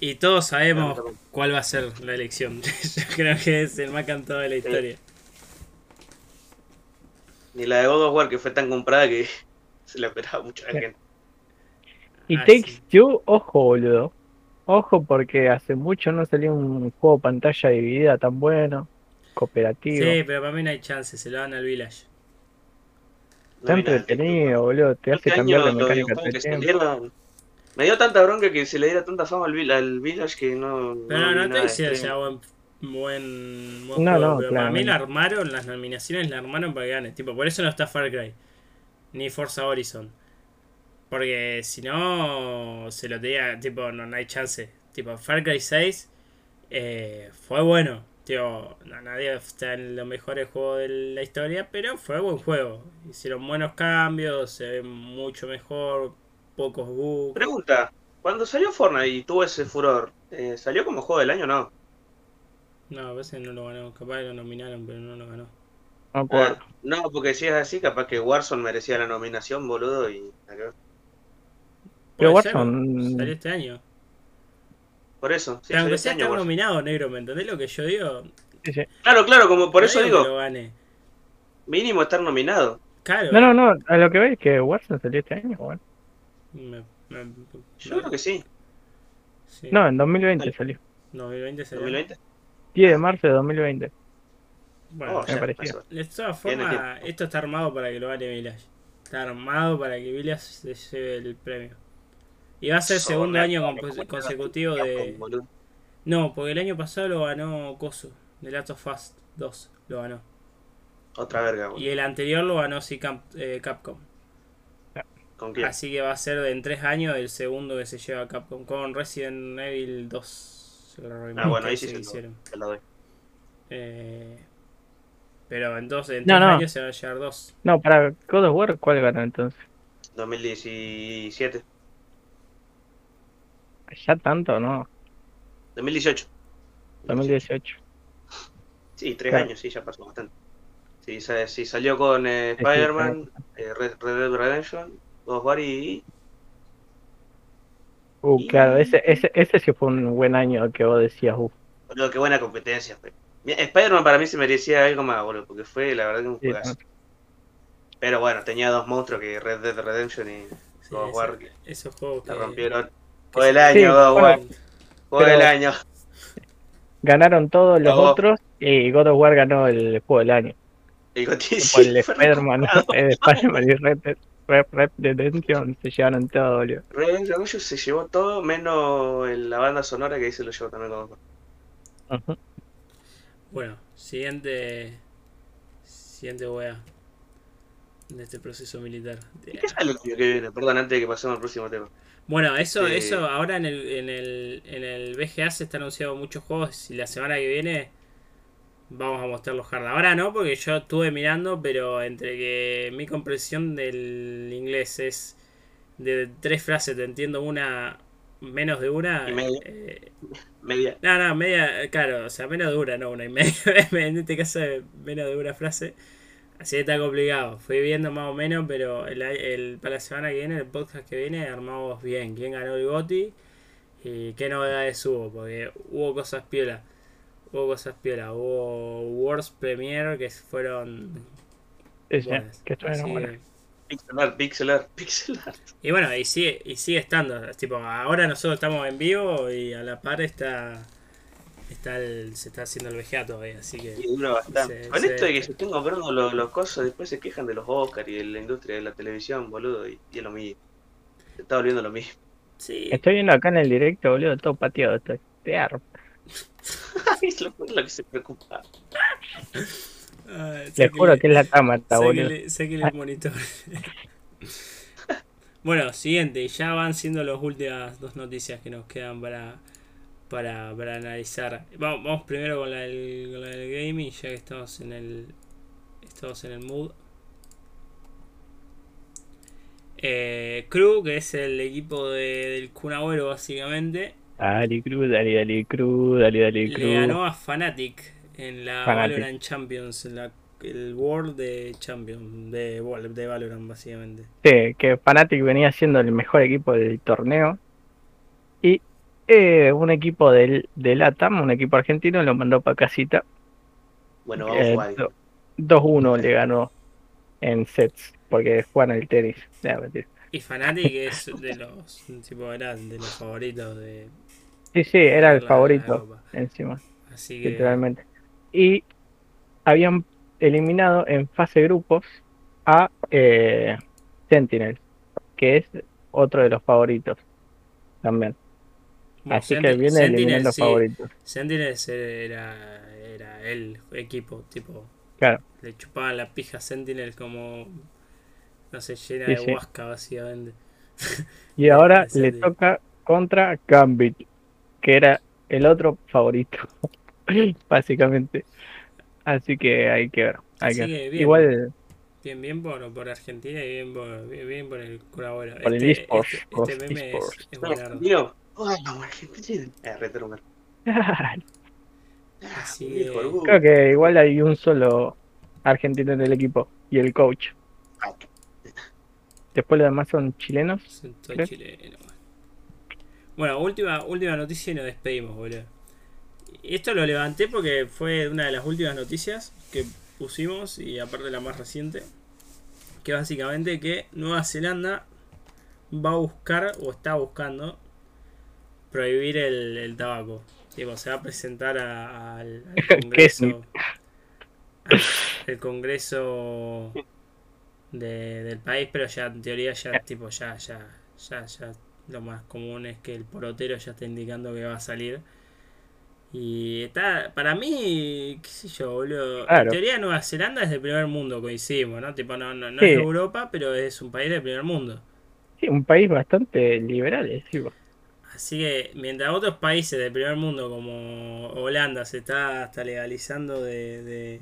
y todos sabemos cuál va a ser la elección. Yo creo que es el más cantado de la historia. Ni la de God of War que fue tan comprada que se la esperaba mucha gente. Y ah, Takes Two, ojo boludo. Ojo porque hace mucho no salió un juego pantalla dividida tan bueno, cooperativo. Sí, pero para mí no hay chance, se lo dan al Village. Está entretenido, boludo, te hace cambiar de mecánica Me dio tanta bronca que se le diera tanta fama al, al Village que no. Pero no, no, te decía sea buen, buen, buen no, no, pero para mí la armaron, las nominaciones la armaron para que gane. Tipo, por eso no está Far Cry. Ni Forza Horizon. Porque si no, se lo tenía, tipo, no, no hay chance. Tipo, Far Cry 6 eh, fue bueno. Tío, nadie está en los mejores juegos de la historia, pero fue buen juego. Hicieron buenos cambios, se ve mucho mejor, pocos bugs. Pregunta, cuando salió Fortnite y tuvo ese furor, eh, ¿salió como juego del año o no? No, a veces no lo ganó, capaz lo nominaron, pero no lo ganó. Ah, no, porque si es así, capaz que Warzone merecía la nominación, boludo, y... Pero Warzone... Salió este año. Por eso. Sí, aunque sea estar nominado, negro, ¿me entendés lo que yo digo? Claro, claro, como por eso digo. Mínimo estar nominado. Claro. No, no, no, a lo que veis que Warzone salió este año, bueno. yo creo que sí. No, en 2020 salió. 2020 salió. 2020. 10 de marzo de 2020. Bueno, oh, me pareció. De todas formas, esto está armado para que lo gane Village. Está armado para que Village se lleve el premio. Y va a ser el segundo año consecutivo de. No, porque el año pasado lo ganó Coso, de Last of Us 2, lo ganó. Otra verga, Y el anterior lo ganó sí eh, Capcom. ¿Con quién? Así que va a ser en tres años el segundo que se lleva Capcom con Resident Evil 2. Ah, bueno, ahí sí se, hicieron. Lo, doy. Eh, pero en, dos, en tres años se va a llevar dos. No, para God of War, ¿cuál ganó entonces? 2017. Ya tanto, ¿no? 2018. 2018. Sí, tres años, sí, ya pasó bastante. Sí, sí salió con eh, Spider-Man, eh, Red, Dead Redemption, God y... Uh, claro, ese, ese, ese sí fue un buen año que vos decías, uh. Boludo, qué buena competencia. Spider-Man para mí se merecía algo más, boludo, porque fue la verdad que un juegazo. Pero bueno, tenía dos monstruos que Red Dead Redemption y God War. Esos juegos que... rompieron. Fue el año, Fue el año. Ganaron todos los otros y God of War ganó el juego del año. El el Spider-Man, el Spider-Man y Red Dead Redemption se llevaron todo, boludo. Red Dead Redemption se llevó todo, menos la banda sonora que ahí se lo llevó también God of Bueno, siguiente. Siguiente wea de este proceso militar. qué sale el que viene? Perdón, antes de que pasemos al próximo tema. Bueno, eso, eso ahora en el, en, el, en el VGA se está anunciando muchos juegos y la semana que viene vamos a mostrar los hard. Ahora no, porque yo estuve mirando, pero entre que mi comprensión del inglés es de tres frases, te entiendo una, menos de una. media? Eh, media. No, no, media, claro, o sea, menos de una, no una y media. en este caso, menos de una frase. Así que está complicado. Fui viendo más o menos, pero el, para la semana que viene, el podcast que viene, armamos bien. ¿Quién ganó el GOTI? Y qué novedades hubo, porque hubo cosas piola. Hubo cosas piola. Hubo Worst Premier que fueron. Sí, que estuvieron buenas. Pixel art, pixel art, pixel art. Y bueno, y sigue, y sigue estando. Tipo, ahora nosotros estamos en vivo y a la par está. Está el, se está haciendo el VGA todavía, así que. Y dura bastante. se- Con se- esto de que se estén comprando los, los cosas, después se quejan de los Oscars y de la industria de la televisión, boludo, y, y es lo mismo. Se está volviendo lo mismo. Sí, Estoy viendo acá en el directo, boludo, todo pateado. Estoy. Te arro. es lo, es lo que se preocupa. Ah, sáquenle- juro que es la cámara, boludo. sáquenle- sáquenle el monitor. bueno, siguiente, ya van siendo las últimas dos noticias que nos quedan para, para, para analizar. Vamos, vamos primero con la, del, con la del gaming, ya que estamos en el estamos en el mood. Eh, Crew, que es el equipo de- del Kun Agüero, básicamente, Dale, Cruz, dale, dale, Cruz, dale, dale, le Cruz. ganó a Fnatic en la. Valorant Champions, en la, el World de Champions de, Valorant, básicamente. Sí, que Fnatic venía siendo el mejor equipo del torneo. Y eh, un equipo del, del ATAM, un equipo argentino, lo mandó para casita. Bueno, vamos a Eh, do- 2-1 le ganó en sets, porque juegan el tenis. Y Fnatic es de los, tipo, era de los favoritos de Sí, sí, era el favorito encima, Así que, literalmente. Y habían eliminado en fase grupos a eh, Sentinel, que es otro de los favoritos también. Bueno, Así que viene Sentinel, eliminando sí, favoritos. Sentinel era, era el equipo, tipo, Claro. le chupaban la pija a Sentinel como, no sé, llena Sí, de sí. huasca, básicamente. Y ahora le toca contra Gambit, que era el otro favorito, básicamente. Así que hay que ver. Hay Así que que ver. bien. Igual Bien, bien por, por Argentina y bien por, bien, bien por el curabuelo. Por el este, esports, este, los este meme es, es No, oh, Argentina. Eh, Google. creo que igual hay un solo argentino en el equipo y el coach. Ah, Después los demás son chilenos. Son chilenos. Bueno, última, última noticia y nos despedimos, boludo. Esto lo levanté porque fue una de las últimas noticias que pusimos y aparte la más reciente. Que básicamente que Nueva Zelanda va a buscar o está buscando prohibir el, el tabaco. Tipo, se va a presentar a- al. Congreso. al- el Congreso de- del país, pero ya en teoría ya tipo ya, ya, ya, ya lo más común es que el porotero ya está indicando que va a salir. Y está, para mí, qué sé yo, boludo. Claro. En teoría Nueva Zelanda es del primer mundo, coincidimos, ¿no? Tipo, no, no, no Sí. es Europa, pero es un país del primer mundo. Sí, un país bastante liberal, decimos. Así que mientras otros países del primer mundo como Holanda se está hasta legalizando de, de-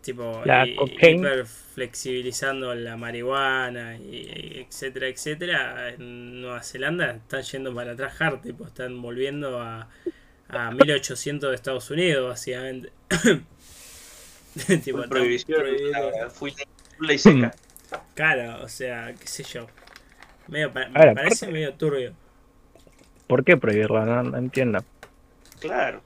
tipo La hi- cocaine. hiper flexibilizando la marihuana y etcétera etcétera en Nueva Zelanda están yendo para atrás hard, tipo están volviendo a, a 1800 de Estados Unidos básicamente tipo prohibición, fui ley seca. claro o sea qué sé yo medio pa- me Ahora, parece aparte- medio turbio ¿Por qué prohibirlo? No, no entiendo. Claro.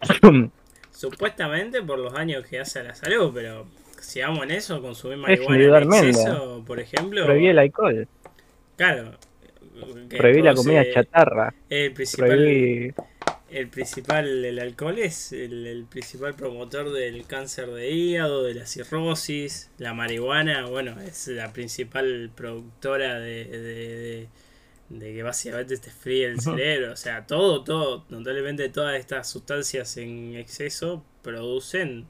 Supuestamente por los daños que hace a la salud, pero si vamos en eso, consumir marihuana en exceso, por ejemplo, Prohibí el alcohol, claro, prohibí la comida chatarra, El principal, prohibí... el principal, el alcohol es el, el principal promotor del cáncer de hígado, de la cirrosis, la marihuana, bueno, es la principal productora de, de, de- de que básicamente te fríe el cerebro, o sea, todo, todo, notablemente todas estas sustancias en exceso producen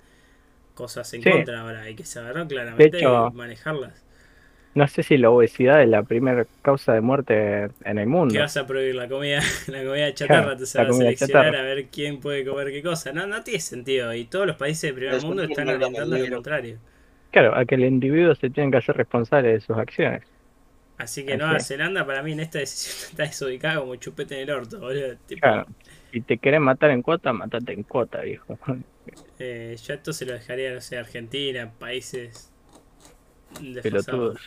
cosas en Sí. contra ahora, hay que saberlo claramente hecho, y manejarlas. No sé si la obesidad es la primera causa de muerte en el mundo. ¿Qué vas a prohibir? La comida, la comida chatarra, Claro, te se la va a seleccionar chatarra. a ver quién puede comer qué cosa. No, no tiene sentido. Y todos los países del primer Eso mundo están que orientando al libro. contrario. Claro, a que el individuo se tiene que hacer responsable de sus acciones. Así que Así Nueva. Zelanda para mí en esta decisión está desubicada como chupete en el orto, boludo. Tipo, Claro. Si te querés matar en cuota, matate en cuota, viejo. eh, yo esto se lo dejaría, no sé, a Argentina, países. Pelotudos.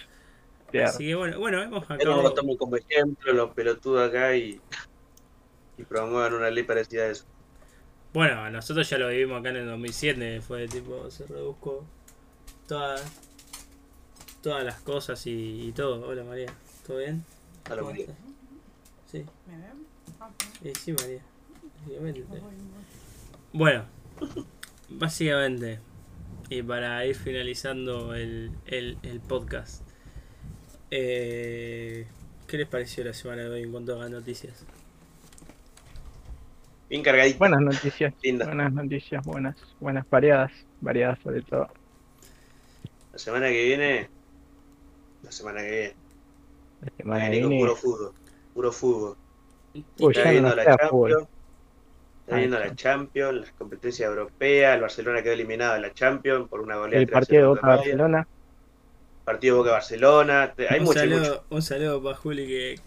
Claro. Así que bueno, bueno, hemos acabado. lo tomen como ejemplo los pelotudos acá y, y promuevan una ley parecida a eso. Bueno, nosotros ya lo vivimos acá en el 2007, fue tipo, se redujo toda, todas las cosas y, y todo. Hola María, ¿todo bien? Hola, ¿Cómo María. estás? Sí, ¿Me ven? Ah, eh, sí María. Básicamente. Bueno, básicamente, y para ir finalizando el, el, el podcast, eh, ¿qué les pareció la semana de hoy en cuanto a noticias? Bien cargadito. Buenas noticias. Linda. Buenas noticias, buenas, buenas, variadas, variadas sobre todo. La semana que viene. La semana que viene. La semana que Viene puro fútbol. Puro fútbol. Uy, Está viendo no la. Champions. Está viendo la Champions, las competencias europeas. El Barcelona quedó eliminado de la Champions por una goleada. El 3 a 0 partido de Boca. Barcelona. Partido Boca-Barcelona. te- Hay un, mucho, hay saludo, mucho. un saludo para Juli que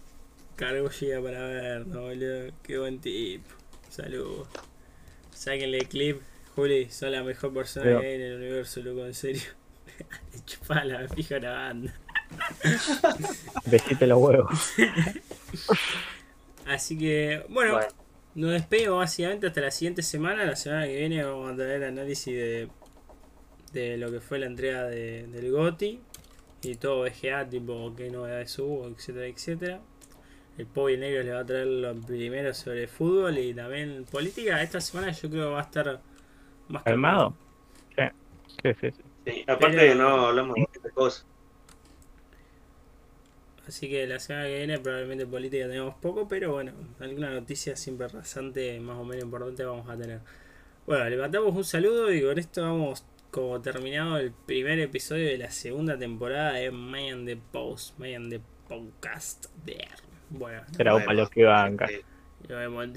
cargó llega para vernos, boludo. Qué buen tipo. Saludos. Sáquenle clip. Juli, sos la mejor persona Pero- que hay en el universo, loco, en serio. Chupala, me fija la banda. Besite los huevos. Así que, bueno, Bueno, nos despedimos básicamente hasta la siguiente semana. La semana que viene vamos a tener análisis de, de lo que fue la entrega de- del GOTI y todo VGA, tipo qué novedades hubo, etcétera, etcétera. El Pobi Negro le va a traer lo primero sobre fútbol y también política. Esta semana yo creo que va a estar más ¿Calmado? Sí, sí, sí. sí. sí, aparte Pero- no hablamos de muchas cosas. Así que la semana que viene probablemente política tenemos poco, pero bueno, alguna noticia siempre rasante, más o menos importante vamos a tener. Bueno, le mandamos un saludo y con esto vamos como terminado el primer episodio de la segunda temporada de Man the Post, Man the Podcast. Bueno, para los que bancan. Eh, nos vemos.